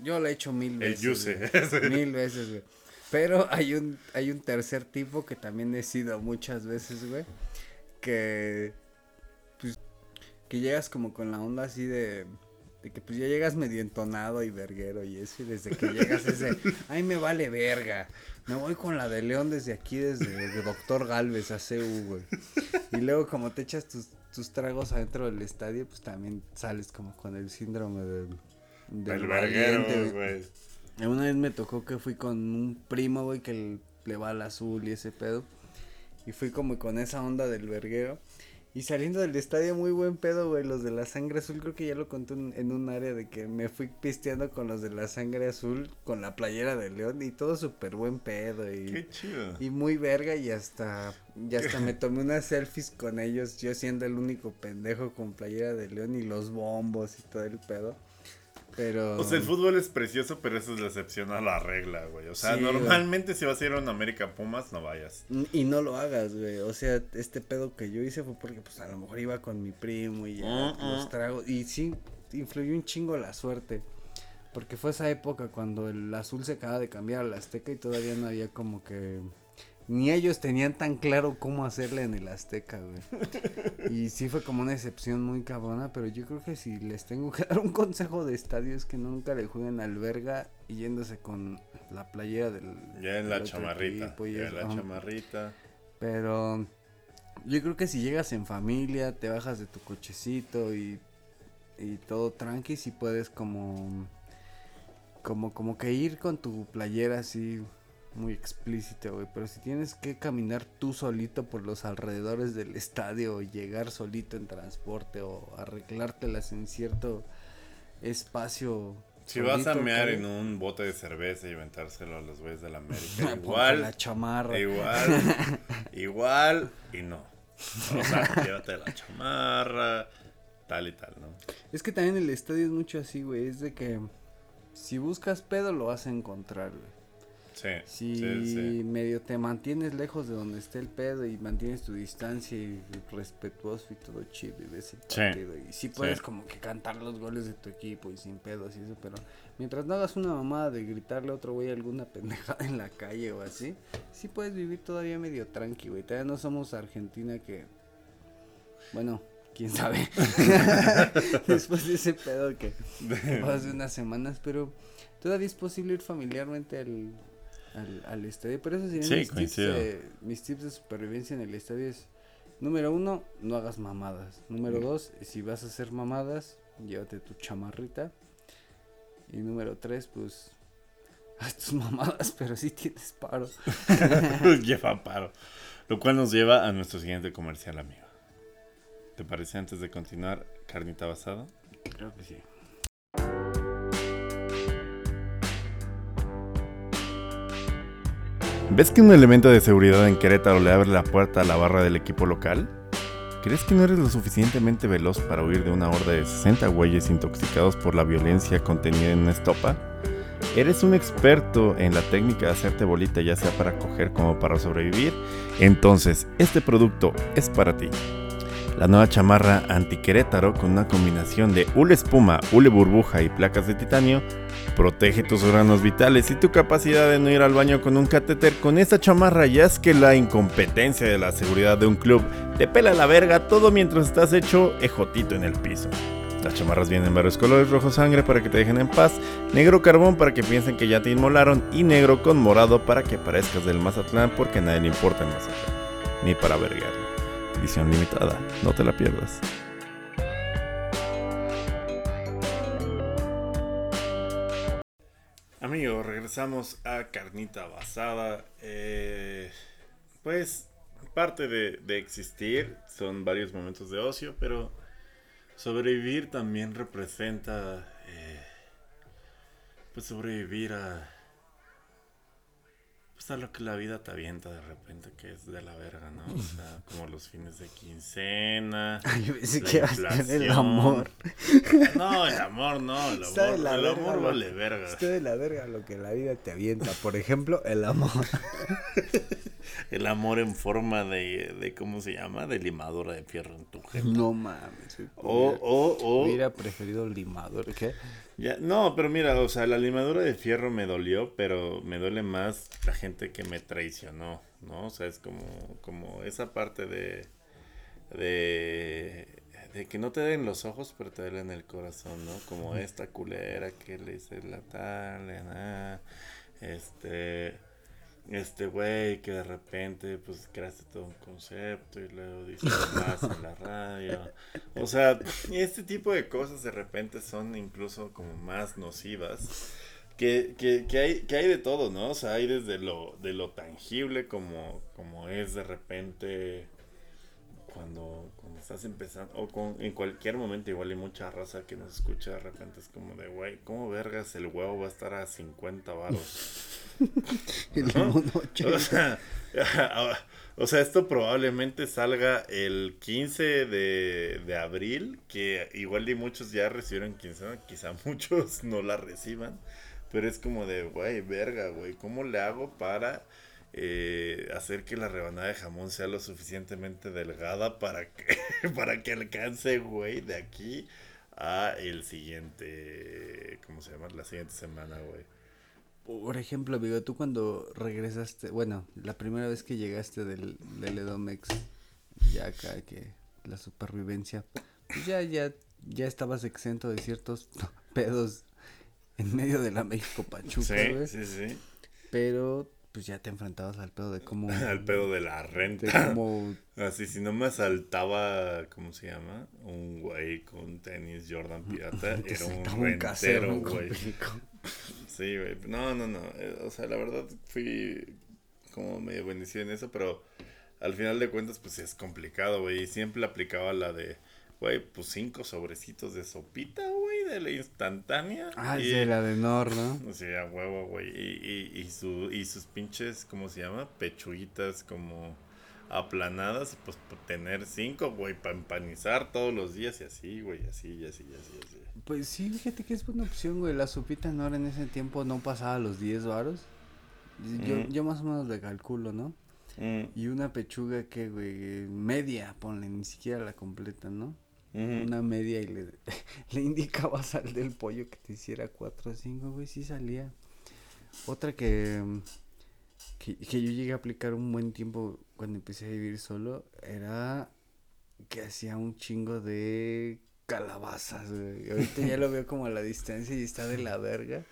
Yo la he hecho mil El veces. yuce. güey. Mil veces, güey. Pero hay un, hay un tercer tipo que también he sido muchas veces, güey. Que pues que llegas como con la onda así de, de que pues ya llegas medio entonado y verguero y eso, y desde que llegas ese, ay me vale verga, me voy con la de León desde aquí, desde de Doctor Galvez a CU, güey. Y luego como te echas tus, tus tragos adentro del estadio, pues también sales como con el síndrome del, del El verguero, güey. una vez me tocó que fui con un primo, güey, que le va al azul y ese pedo. Y fui como con esa onda del verguero. Y saliendo del estadio, muy buen pedo, güey. Los de la sangre azul, creo que ya lo conté en, en un área de que me fui pisteando con los de la sangre azul, con la playera de León. Y todo súper buen pedo. Y, Qué chido. y muy verga. Y hasta, y hasta me tomé unas selfies con ellos. Yo siendo el único pendejo con playera de León y los bombos y todo el pedo. Pero. O sea, el fútbol es precioso, pero eso es la excepción a la regla, güey. O sea, Sí, güey. normalmente si vas a ir a un América Pumas, no vayas. Y no lo hagas, güey. O sea, este pedo que yo hice fue porque, pues, a lo mejor iba con mi primo y ya, Mm, los mm. tragos. Y sí, influyó un chingo la suerte. Porque fue esa época cuando el azul se acaba de cambiar al Azteca y todavía no había como que. Ni ellos tenían tan claro cómo hacerle en el Azteca, güey. Y sí fue como una excepción muy cabrona, pero yo creo que si les tengo que dar un consejo de estadio es que nunca le jueguen al verga yéndose con la playera del. Ya en la chamarrita. equipo Ya en la chamarrita. Pero yo creo que si llegas en familia, te bajas de tu cochecito y, y todo tranqui, si puedes como, como, como que ir con tu playera así muy explícita, güey. Pero si tienes que caminar tú solito por los alrededores del estadio o llegar solito en transporte o arreglártelas en cierto espacio. Si vas a mear en un bote de cerveza y aventárselo a los güeyes de la América, igual, la chamarra. igual, igual y no. O sea, llévate la chamarra, tal y tal, ¿no? Es que también el estadio es mucho así, güey. Es de que si buscas pedo lo vas a encontrar, güey. Sí, Si sí, sí. medio te mantienes lejos de donde esté el pedo y mantienes tu distancia y respetuoso y todo chido y ves el Sí, partido. Y sí puedes como que cantar los goles de tu equipo y sin pedos y eso, pero mientras no hagas una mamada de gritarle a otro güey alguna pendejada en la calle o así, sí puedes vivir todavía medio tranqui, güey. Todavía no somos Argentina que, bueno, quién sabe. Después de ese pedo que hace unas semanas, pero todavía es posible ir familiarmente al, al, al estadio. Por eso serían Sí, mis, tips coincido. de, mis tips de supervivencia en el estadio es, número uno, no hagas mamadas. Número dos, si vas a hacer mamadas, llévate tu chamarrita. Y número tres, pues, haz tus mamadas, pero sí tienes paro. lleva paro. Lo cual nos lleva a nuestro siguiente comercial, amigo. ¿Te parece antes de continuar, carnita basada? Creo que sí. ¿Ves que un elemento de seguridad en Querétaro le abre la puerta a la barra del equipo local? ¿Crees que no eres lo suficientemente veloz para huir de una horda de 60 güeyes intoxicados por la violencia contenida en una estopa? ¿Eres un experto en la técnica de hacerte bolita ya sea para coger como para sobrevivir? Entonces, este producto es para ti. La nueva chamarra anti-Querétaro con una combinación de hule espuma, hule burbuja y placas de titanio Protege tus órganos vitales y tu capacidad de no ir al baño con un catéter con esta chamarra ya es que la incompetencia de la seguridad de un club te pela la verga todo mientras estás hecho ejotito en el piso. Las chamarras vienen en varios colores, rojo sangre para que te dejen en paz, negro carbón para que piensen que ya te inmolaron y negro con morado para que parezcas del Mazatlán porque a nadie le importa el Mazatlán, ni para verguearlo. Edición limitada, no te la pierdas. Amigo, regresamos a Carnita Basada. Eh, pues parte de, de existir son varios momentos de ocio, pero sobrevivir también representa eh, pues sobrevivir a pues a lo que la vida te avienta de repente que es de la verga, ¿no? O sea, como los fines de quincena. Yo pensé que el amor. No, el amor no, el Está de amor, la el verga, amor vale verga. Está de la verga lo que la vida te avienta. Por ejemplo, el amor. El amor en forma de, de ¿cómo se llama? De limadura de fierro en tu jeta. No mames. O, o, o. Hubiera preferido limador, ¿qué? Ya, no, pero mira, o sea, la limadura de fierro me dolió, pero me duele más la gente que me traicionó, ¿no? O sea, es como, como esa parte de, de, de que no te den los ojos, pero te den el corazón, ¿no? Como esta culera que le hice la tal, este, este güey que de repente, pues, creaste todo un concepto y luego dices más en la radio. O sea, este tipo de cosas de repente son incluso como más nocivas. Que, que, que, hay, que hay de todo, ¿no? O sea, hay desde lo, de lo tangible como, como es de repente cuando, cuando estás empezando, o con, en cualquier momento, igual hay mucha raza que nos escucha de repente, es como de, güey, ¿cómo vergas el huevo va a estar a 50 varos? o, sea, o sea, esto probablemente salga el 15 de, de abril, que igual y muchos ya recibieron quincena, quizá muchos no la reciban, pero es como de, güey, verga, güey, ¿cómo le hago para eh, hacer que la rebanada de jamón sea lo suficientemente delgada para que, para que alcance, güey, de aquí a el siguiente, ¿cómo se llama? La siguiente semana, güey. Por ejemplo, amigo, tú cuando regresaste, bueno, la primera vez que llegaste del, del Edomex, ya acá que la supervivencia, pues ya, ya, ya estabas exento de ciertos pedos en medio de la México Pachuca, sí, Sí, sí. Pero pues ya te enfrentabas al pedo de cómo... al pedo de la renta. Así, si no me asaltaba, ¿cómo se llama? Un güey con tenis Jordan Pirata, era un rentero, güey. Sí, güey. No, no, no. Eh, o sea, la verdad fui como medio bendecido en eso, pero al final de cuentas, pues es complicado, güey. Y siempre aplicaba la de güey, pues cinco sobrecitos de sopita, güey, de la instantánea. Ah, y, la de Nor, ¿no? O sea, huevo, güey. Y, y, y, su, y sus pinches, ¿cómo se llama? Pechuguitas como aplanadas. Y pues tener cinco, güey, para empanizar todos los días y así, güey, así, y así, y así, así. Pues sí, fíjate que es buena opción, güey. La sopita Nor en ese tiempo no pasaba los 10 varos. Yo, mm. yo más o menos le calculo, ¿no? Mm. Y una pechuga que, güey, media, ponle, ni siquiera la completa, ¿no? Una media y le, le indicabas al del pollo que te hiciera cuatro o cinco, güey, sí salía. Otra que, que, que, yo llegué a aplicar un buen tiempo cuando empecé a vivir solo era que hacía un chingo de calabazas, güey. Ahorita ya lo veo como a la distancia y está de la verga.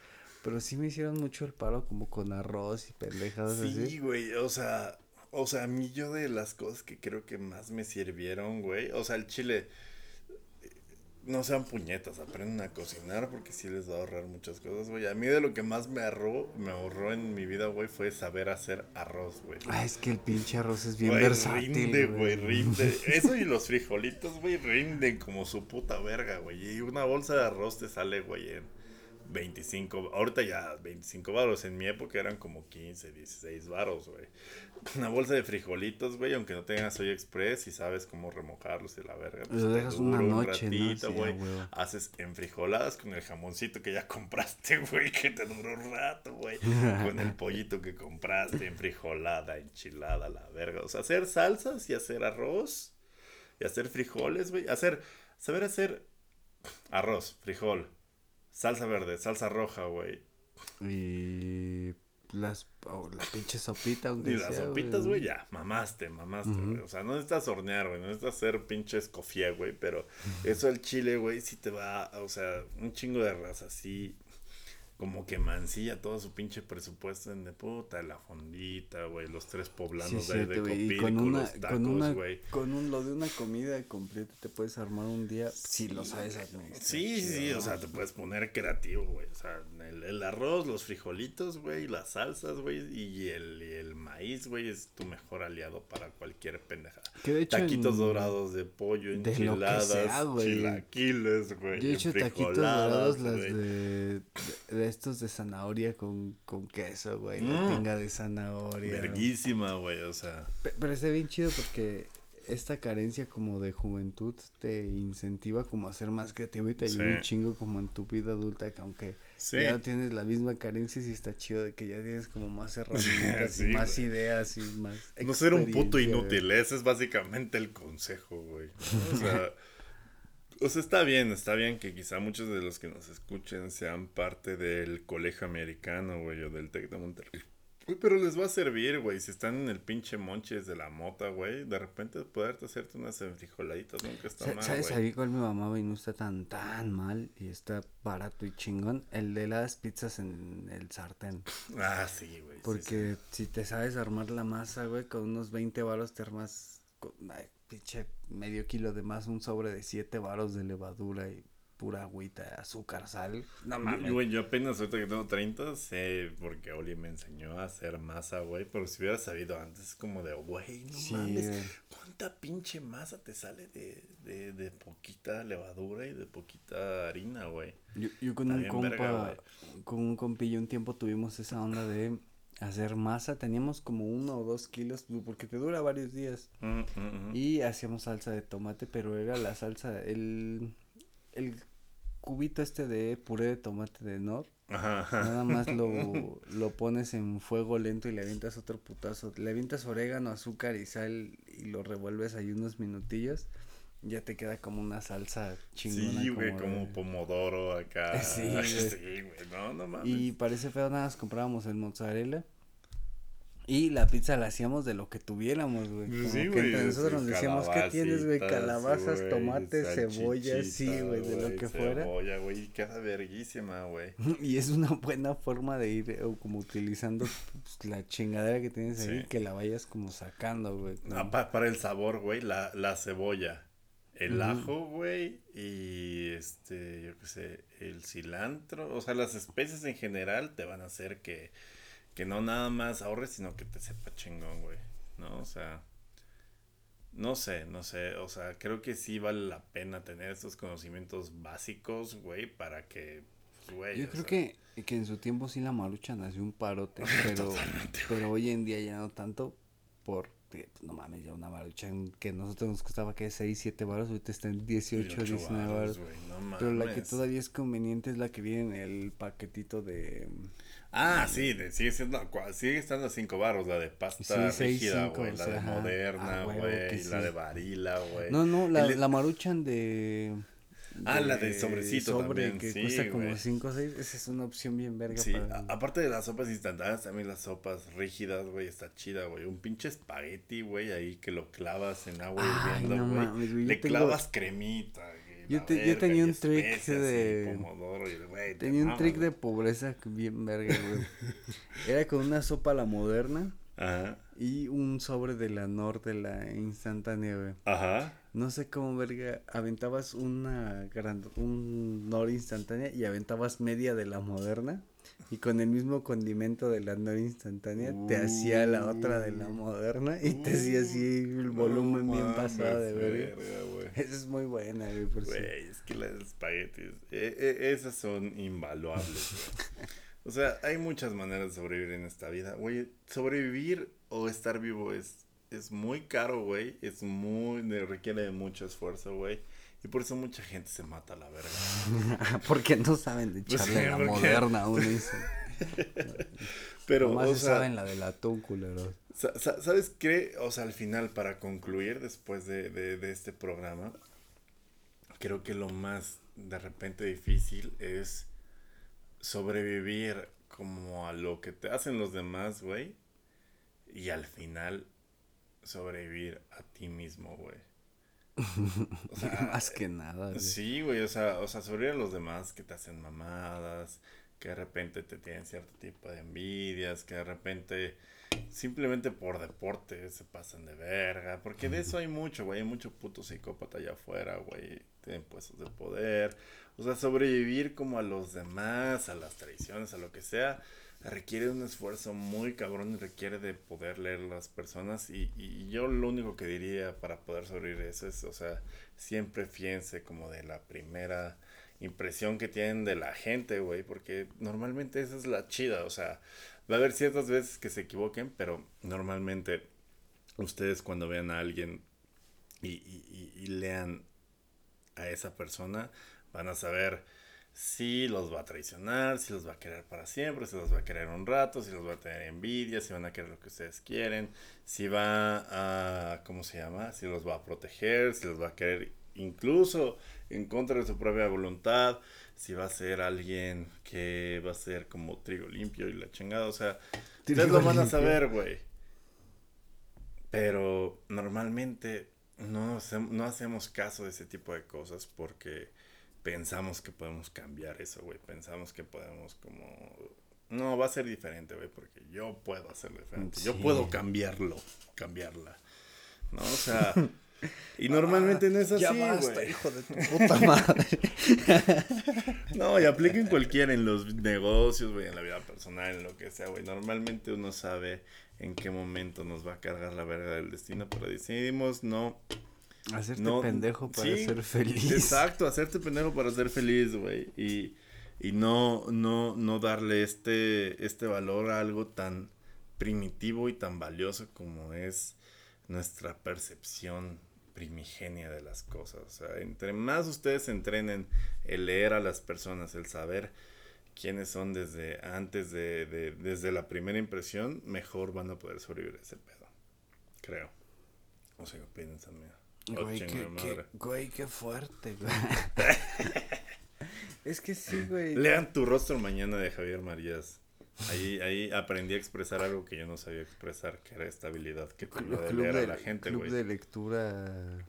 Pero sí me hicieron mucho el paro como con arroz y pendejadas así. Sí, güey, o sea, o sea, a mí yo de las cosas que creo que más me sirvieron, güey, o sea, el chile no sean puñetas, aprendan a cocinar porque sí les va a ahorrar muchas cosas, güey. A mí de lo que más me ahorró, me ahorró en mi vida, güey, fue saber hacer arroz, güey. Ah, es que el pinche arroz es bien versátil. Rinde, güey, rinde. Eso y los frijolitos, güey, rinden como su puta verga, güey. Y una bolsa de arroz te sale, güey, en 25, ahorita ya 25 varos, en mi época eran como 15, 16 varos, güey. Una bolsa de frijolitos, güey, aunque no tengas soy express y sabes cómo remojarlos y la verga. Pues Lo dejas una noche, ratito, güey. Haces enfrijoladas con el jamoncito que ya compraste, güey, que te duró un rato, güey. con el pollito que compraste, enfrijolada, enchilada, la verga. O sea, hacer salsas y hacer arroz y hacer frijoles, güey. Hacer, saber hacer arroz, frijol, salsa verde, salsa roja, güey. Y las oh, la pinche sopita y las sopitas güey. ya mamaste mamaste güey. O sea no necesitas hornear güey no necesitas hacer pinche escofía güey pero eso el chile güey sí te va o sea un chingo de raza sí como que mancilla todo su pinche presupuesto en de puta, la fondita, güey, los tres poblanos de, de Copilco, con una, los tacos, con una, Con un, lo de una comida completa te puedes armar un día si lo sabes administrar. Sí, sí, o sea, te puedes poner creativo, güey, o sea, el, el arroz, los frijolitos, güey, las salsas, güey, y el, y el maíz, güey, es tu mejor aliado para cualquier pendejada. taquitos dorados de pollo, enchiladas, chilaquiles, güey, Yo he hecho taquitos dorados las de de estos de zanahoria con, con queso, güey. La pinga mm. de zanahoria. Verguísima, güey, o sea. Pero, está bien chido porque esta carencia como de juventud te incentiva como a ser más creativo y te ayuda un chingo como en tu vida adulta que aunque ya no tienes la misma carencia sí está chido de que ya tienes como más herramientas y más ideas y más no ser un puto inútil ese es básicamente el consejo güey o sea o sea, está bien, está bien que quizá muchos de los que nos escuchen sean parte del colegio americano, güey, o del TEC de Monterrey. Uy, pero les va a servir, güey. Si están en el pinche monches de la mota, güey. De repente poderte hacerte unas frijoladitas nunca está mal, ¿Sabes güey. ahí cuál me mamaba y no está tan, tan mal y está barato y chingón? El de las pizzas en el sartén. Ah, sí, güey. sí, Porque si te sabes armar la masa, güey, con unos 20 varos te armas con, ay, pinche medio kilo de más, un sobre de 7 varos de levadura y pura agüita, azúcar, sal. No Yo- mames. Güey, yo apenas ahorita que tengo 30 sé porque Oli me enseñó a hacer masa, güey. Pero si hubiera sabido antes, es como de, güey, no Sí, mames. güey. ¿Cuánta pinche masa te sale de, de, de poquita levadura y de poquita harina, güey? Yo, yo con Está un compa, verga, con un compillo un tiempo tuvimos esa onda de hacer masa, teníamos como uno o dos kilos, porque te dura varios días. Mm, mm, mm. Y hacíamos salsa de tomate, pero era la salsa, el, el cubito este de puré de tomate de Nor. Ajá, ajá. Nada más lo, lo pones en fuego lento y le avientas otro putazo. Le avientas orégano, azúcar y sal y lo revuelves ahí unos minutillos. Ya te queda como una salsa chingona. Sí, güey, como de- pomodoro acá. Sí, güey. Sí, no, no mames. Y parece feo, nada más comprábamos el mozzarella. Y la pizza la hacíamos de lo que tuviéramos, güey. Pues Como sí, que güey, entre nosotros nos decíamos, ¿qué tienes, güey? Calabazas, tomates, cebolla, sí, güey, de lo que fuera. Cebolla, güey, queda verguísima, güey. Y es una buena forma de ir eh, como utilizando pues, la chingadera que tienes ahí, Sí. que la vayas como sacando, güey. ¿no? Ah, pa- para el sabor, güey, la, la cebolla, el ajo, güey, y este, yo qué sé, el cilantro, o sea, las especies en general te van a hacer que, que no nada más ahorres, sino que te sepa chingón, güey, ¿no? O sea, no sé, no sé, o sea, creo que sí vale la pena tener estos conocimientos básicos, güey, para que, pues, güey, Yo creo sea, que, que en su tiempo sí la marucha nació un parote, pero, pero hoy en día ya no tanto, porque, pues, no mames, ya una marucha en que nosotros nos costaba que 6, 7 baros, ahorita está en 18, 18 19 varos, baros. no Pero la que todavía es conveniente es la que viene en el paquetito de... Ah, sí, de- sigue siendo, sigue estando a 5 baros, la de pasta Sí, seis, rígida, güey, o la sea, de ajá. moderna, Ah, güey, la de varila, güey. No, no, la, El- la maruchan de... Ah, la de sobrecito sobre también, que sí, cuesta como güey. 5 o 6, esa es una opción bien verga Sí, para... aparte de las sopas instantáneas, también las sopas rígidas, güey, está chida, güey. Un pinche espagueti, güey, ahí que lo clavas en agua Ay, hirviendo, no güey. mames, güey, yo Le tengo- clavas cremita, güey, Yo tenía un trick y de- pomodoro y, güey, te Tenía un mamas, trick de pobreza bien verga, güey. Era con una sopa a la moderna Ajá, y un sobre de la Nor de la instantánea, güey. ajá. No sé cómo verga, aventabas una gran, un Nor instantánea y aventabas media de la moderna y con el mismo condimento de la Nor instantánea te hacía la otra de la moderna y te hacía así el volumen No bien pasado de verga. Esa es muy buena, güey, por. Güey, es que las espaguetis, eh, eh, esas son invaluables. güey. o sea, hay muchas maneras de sobrevivir en esta vida. Güey, sobrevivir o estar vivo es, es muy caro, güey. Es muy, requiere de mucho esfuerzo, güey. Y por eso mucha gente se mata a la verga. Porque no saben de Pues echarle sí, la porque- moderna a uno dice. Pero, Nomás o se sea, saben la del atún, culero. sa- sa- ¿sabes qué? O sea, al final, para concluir después de, de, de este programa, creo que lo más de repente difícil es sobrevivir como a lo que te hacen los demás, güey. Y al final sobrevivir a ti mismo, güey. O sea, Más que nada. güey. Sí, güey, o sea, o sea, sobrevivir a los demás que te hacen mamadas, que de repente te tienen cierto tipo de envidias, que de repente simplemente por deporte se pasan de verga, porque de eso hay mucho, güey, hay mucho puto psicópata allá afuera, güey, tienen puestos de poder, o sea, sobrevivir como a los demás, a las traiciones, a lo que sea, requiere un esfuerzo muy cabrón y requiere de poder leer las personas. Y, y yo lo único que diría para poder sobrevivir eso es, o sea, siempre fíjense como de la primera impresión que tienen de la gente, güey, porque normalmente esa es la chida, o sea, va a haber ciertas veces que se equivoquen, pero normalmente ustedes cuando vean a alguien y, y- y- y lean a esa persona, van a saber si los va a traicionar, si los va a querer para siempre, si los va a querer un rato, si los va a tener envidia, si van a querer lo que ustedes quieren, si va a, ¿cómo se llama? Si los va a proteger, si los va a querer incluso en contra de su propia voluntad, si va a ser alguien que va a ser como trigo limpio y la chingada, o sea, Ustedes lo van a saber, güey. Pero normalmente no, no hacemos caso de ese tipo de cosas porque pensamos que podemos cambiar eso, güey. Pensamos que podemos como... No, va a ser diferente, güey, porque yo puedo hacerlo diferente. Yo puedo cambiarlo, cambiarla. ¿No? O sea... Y normalmente no es así, güey. hijo de tu puta madre. no, y apliquen cualquiera en los negocios, güey, en la vida personal, en lo que sea, güey. Normalmente uno sabe en qué momento nos va a cargar la verga del destino, pero decidimos no Hacerte pendejo para ser feliz. Exacto, hacerte pendejo para ser feliz, güey. Y, y no, no, no darle este, este valor a algo tan primitivo y tan valioso como es nuestra percepción primigenia de las cosas. O sea, entre más ustedes entrenen el leer a las personas, el saber quiénes son desde antes de, de desde la primera impresión, mejor van a poder sobrevivir ese pedo. Creo. O sea, piensan, mira. Güey, qué, qué, güey, qué fuerte, güey. es que sí, güey. Lean tu rostro mañana de Javier Marías. Ahí, ahí aprendí a expresar algo que yo no sabía expresar, que era esta habilidad que tenía de leer a la gente, güey. Club de lectura...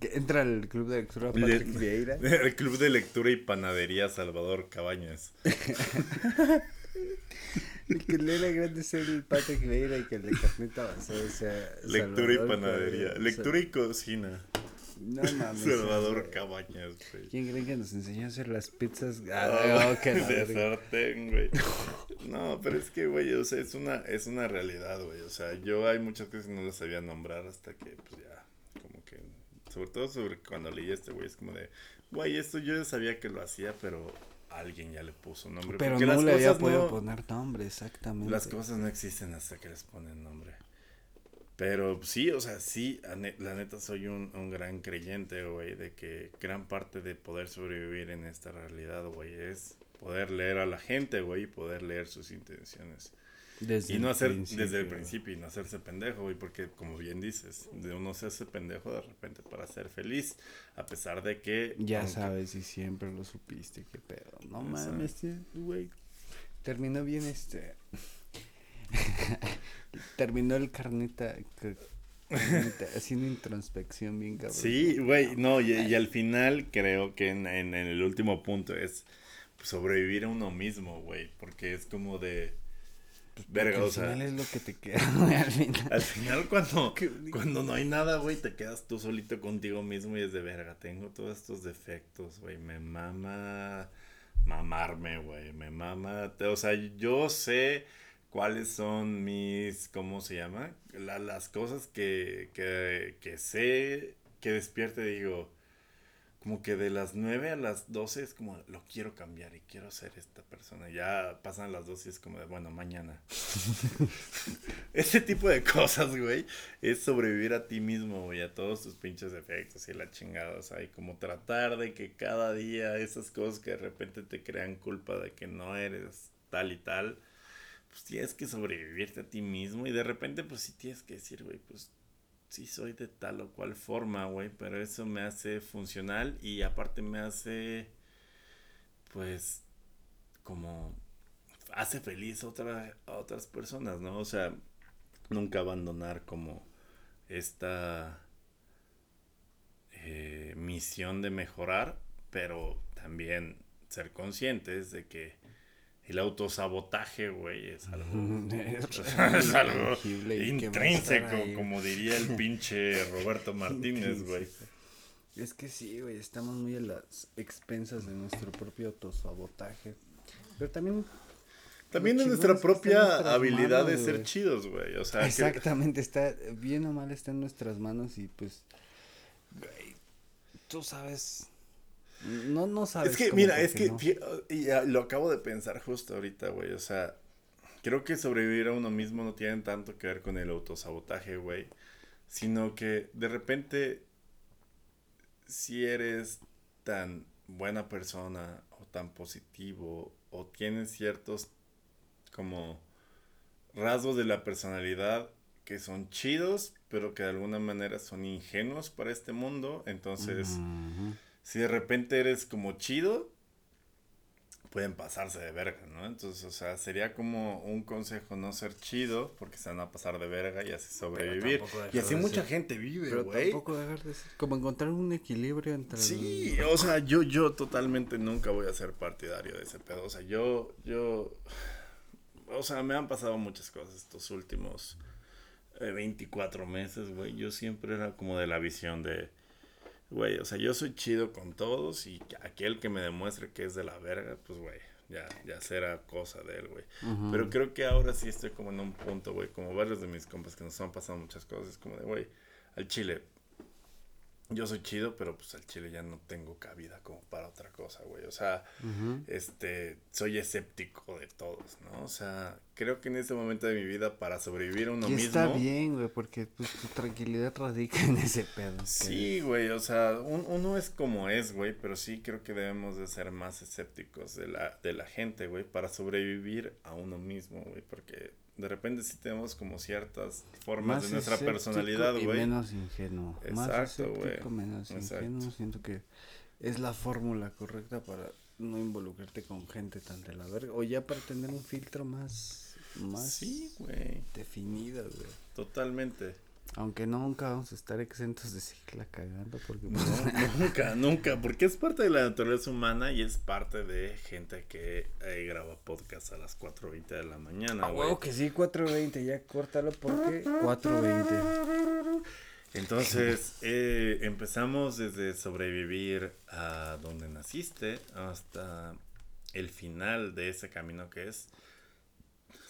entra el club de lectura Patrick Vieira. El club de lectura y panadería Salvador Cabañas. El que lee la grande es el Patrick Vieira y que el de Carneta o sea. Lectura y panadería. Lectura y cocina. No mames. Salvador Cabañas, güey. ¿Quién creen que nos enseñó a hacer las pizzas? Ah, oh, de sartén, güey. No, pero es que, güey, o sea, es una, es una realidad, güey. O sea, yo hay muchas cosas que no las sabía nombrar hasta que, pues ya, como que, sobre todo sobre cuando leí este, güey, es como de, güey, esto yo ya sabía que lo hacía, pero alguien ya le puso nombre. Pero no le había podido poner nombre, exactamente. Las cosas no existen hasta que les ponen nombre. Pero sí, o sea, sí, la neta soy un, un gran creyente, güey, de que gran parte de poder sobrevivir en esta realidad, güey, es poder leer a la gente, güey, y poder leer sus intenciones y no hacer desde el principio y no hacerse pendejo, güey, porque como bien dices, de uno se hace pendejo de repente para ser feliz, a pesar de que... Ya sabes, y siempre lo supiste, qué pedo. No mames, güey. Terminó bien este... Terminó el carnita, haciendo introspección bien cabrón. Sí, güey, no, y, y, al final creo que en, en el último punto es sobrevivir a uno mismo, güey, porque es como de pues, verga, o sea. Al final es lo que te queda, al final. Al final, cuando, cuando no hay nada, güey, te quedas tú solito contigo mismo y es de verga. Tengo todos estos defectos, güey. Me mama mamarme, güey. Me mama. O sea, yo sé cuáles son mis. ¿Cómo se llama? las cosas que, que, que sé que despierte, digo como que de las 9 a las 12 es como, lo quiero cambiar y quiero ser esta persona. Ya pasan las 12 y es como de, bueno, mañana. Ese tipo de cosas, güey, es sobrevivir a ti mismo, güey, a todos tus pinches efectos y la chingada. O sea, y como tratar de que cada día esas cosas que de repente te crean culpa de que no eres tal y tal, pues tienes que sobrevivirte a ti mismo y de repente, pues sí tienes que decir, güey, pues sí soy de tal o cual forma, güey, pero eso me hace funcional y aparte me hace, pues, como, hace feliz a, otras personas, ¿no? O sea, nunca abandonar como esta eh, misión de mejorar, pero también ser conscientes de que el autosabotaje, güey, es algo, es algo intrínseco, como diría el pinche Roberto Martínez, güey. Es que sí, güey, estamos muy a las expensas de nuestro propio autosabotaje. Pero también... También de nuestra propia habilidad de ser chidos, güey. O sea, Exactamente, está bien o mal está en nuestras manos y pues, güey, tú sabes no, no sabes. Es que, mira, es que, y lo acabo de pensar justo ahorita, güey. O sea, creo que sobrevivir a uno mismo no tiene tanto que ver con el autosabotaje, güey. Sino que de repente, si eres tan buena persona o tan positivo o tienes ciertos como rasgos de la personalidad que son chidos, pero que de alguna manera son ingenuos para este mundo, entonces si de repente eres como chido, pueden pasarse de verga, ¿no? Entonces, o sea, sería como un consejo no ser chido porque se van a pasar de verga y así sobrevivir. Y así mucha gente vive, Pero güey. tampoco dejar de ser. Como encontrar un equilibrio entre. Sí, o sea, yo, yo totalmente nunca voy a ser partidario de ese pedo. O sea, yo, yo, o sea, me han pasado muchas cosas estos últimos eh, 24 meses, güey. Yo siempre era como de la visión de, güey, o sea, yo soy chido con todos y aquel que me demuestre que es de la verga, pues, güey, ya, ya será cosa de él, güey. Pero creo que ahora sí estoy como en un punto, güey, como varios de mis compas que nos han pasado muchas cosas, como de, güey, al chile, yo soy chido, pero pues al chile ya no tengo cabida como para otra cosa, güey. O sea, este, soy escéptico de todos, ¿no? O sea, creo que en este momento de mi vida para sobrevivir a uno Y mismo. está bien, güey, porque pues, tu tranquilidad radica en ese pedo. Sí, güey, o sea, un- uno es como es, güey, pero sí creo que debemos de ser más escépticos de la, de la gente, güey, para sobrevivir a uno mismo, güey, porque de repente sí tenemos como ciertas formas de nuestra personalidad, güey. menos ingenuo. más Exacto, güey. menos Exacto. ingenuo. Siento que es la fórmula correcta para no involucrarte con gente tan de la verga. O ya para tener un filtro más, más Sí, güey, definido, güey. totalmente. Aunque nunca vamos a estar exentos de seguirla cagando porque No, pues, nunca, nunca, porque es parte de la naturaleza humana y es parte de gente que eh, graba podcast a las 4.20 de la mañana, A güey. huevo que sí, 4.20, ya córtalo porque 4.20. Entonces, eh, empezamos desde sobrevivir a donde naciste hasta el final de ese camino que es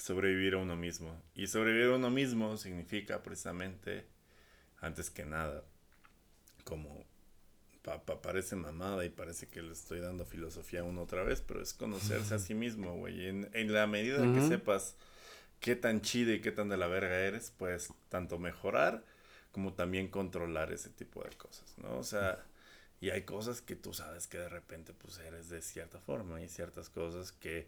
sobrevivir a uno mismo. Y sobrevivir a uno mismo significa precisamente, antes que nada, como pa- pa- parece mamada y parece que le estoy dando filosofía a uno otra vez, pero es conocerse a sí mismo, güey. En, en la medida que sepas qué tan chido y qué tan de la verga eres, puedes tanto mejorar como también controlar ese tipo de cosas, ¿no? O sea, y hay cosas que tú sabes que de repente pues eres de cierta forma y ciertas cosas que,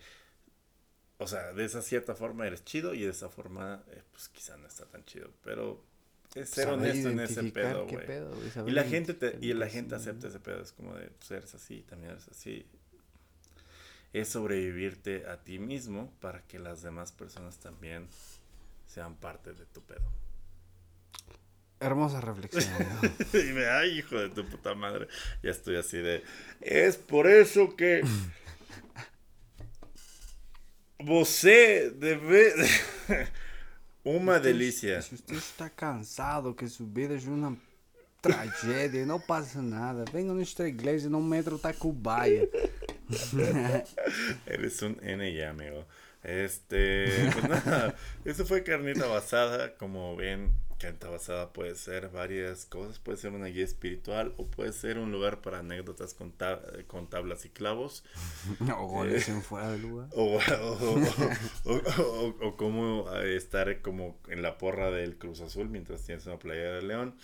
o sea, de esa cierta forma eres chido y de esa forma eh, pues quizá no está tan chido, pero es ser Saber honesto en ese pedo, güey. Y la gente te, y la gente acepta ese pedo, es como de, pues eres así, también eres así. Es sobrevivirte a ti mismo para que las demás personas también sean parte de tu pedo. Hermosa reflexión, ¿no? y me, ay, hijo de tu puta madre. Ya estoy así de. Es por eso que. Você debe. Uma Usted- delícia. Si usted está cansado, que su vida es una tragedia, no pasa nada. Venga a nuestra iglesia en un metro Tacubaya. Eres un N ya, amigo. Este, pues nada, eso fue carnita basada. Como ven, carnita basada puede ser varias cosas. Puede ser una guía espiritual o puede ser un lugar para anécdotas con, ta- con tablas y clavos. o goles en fuera de lugar. O, o, o, o- cómo eh, estar como en la porra del Cruz Azul mientras tienes una playa de León.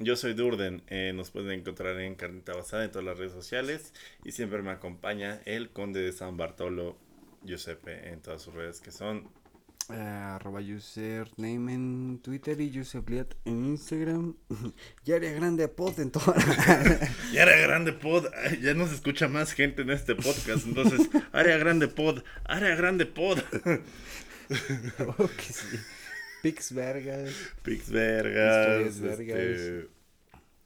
Yo soy Durden, eh, nos pueden encontrar en Carnita Basada en todas las redes sociales y siempre me acompaña el Conde de San Bartolo, Giuseppe, en todas sus redes que son Eh, arroba username en Twitter y Yusepliat en Instagram. y área grande pod en toda Y Área Grande Pod, ya nos escucha más gente en este podcast, entonces Área Grande Pod, Área Grande Pod. oh, que sí. Pix vergas. Pix vergas. Historias vergas. este,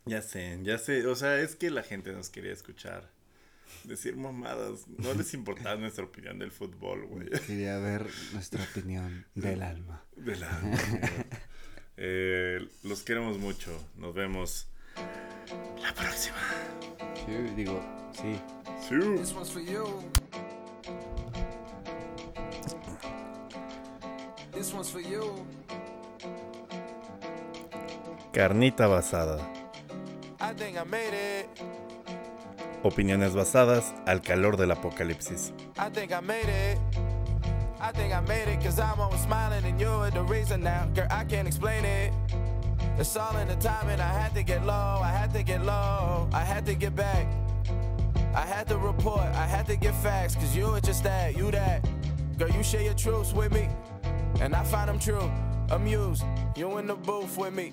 ya sé, ya sé. O sea, es que la gente nos quería escuchar. Decir mamadas. No les importaba nuestra opinión del fútbol, güey. Quería ver nuestra opinión del alma. De la. Eh, los queremos mucho. Nos vemos la próxima. Sí, digo, sí. Sí. This one's for you. This one's for you. Carnita basada. I think I made it. Opiniones basadas al calor del apocalipsis. I think I made it. Cause I'm always smiling and you're the reason now. Girl, I can't explain it. It's all in the timing. I had to get low. I had to get low. I had to get back. I had to report. I had to get facts cause you were just that. You that. Girl, you share your truths with me. And I find them true. Amused. You in the booth with me.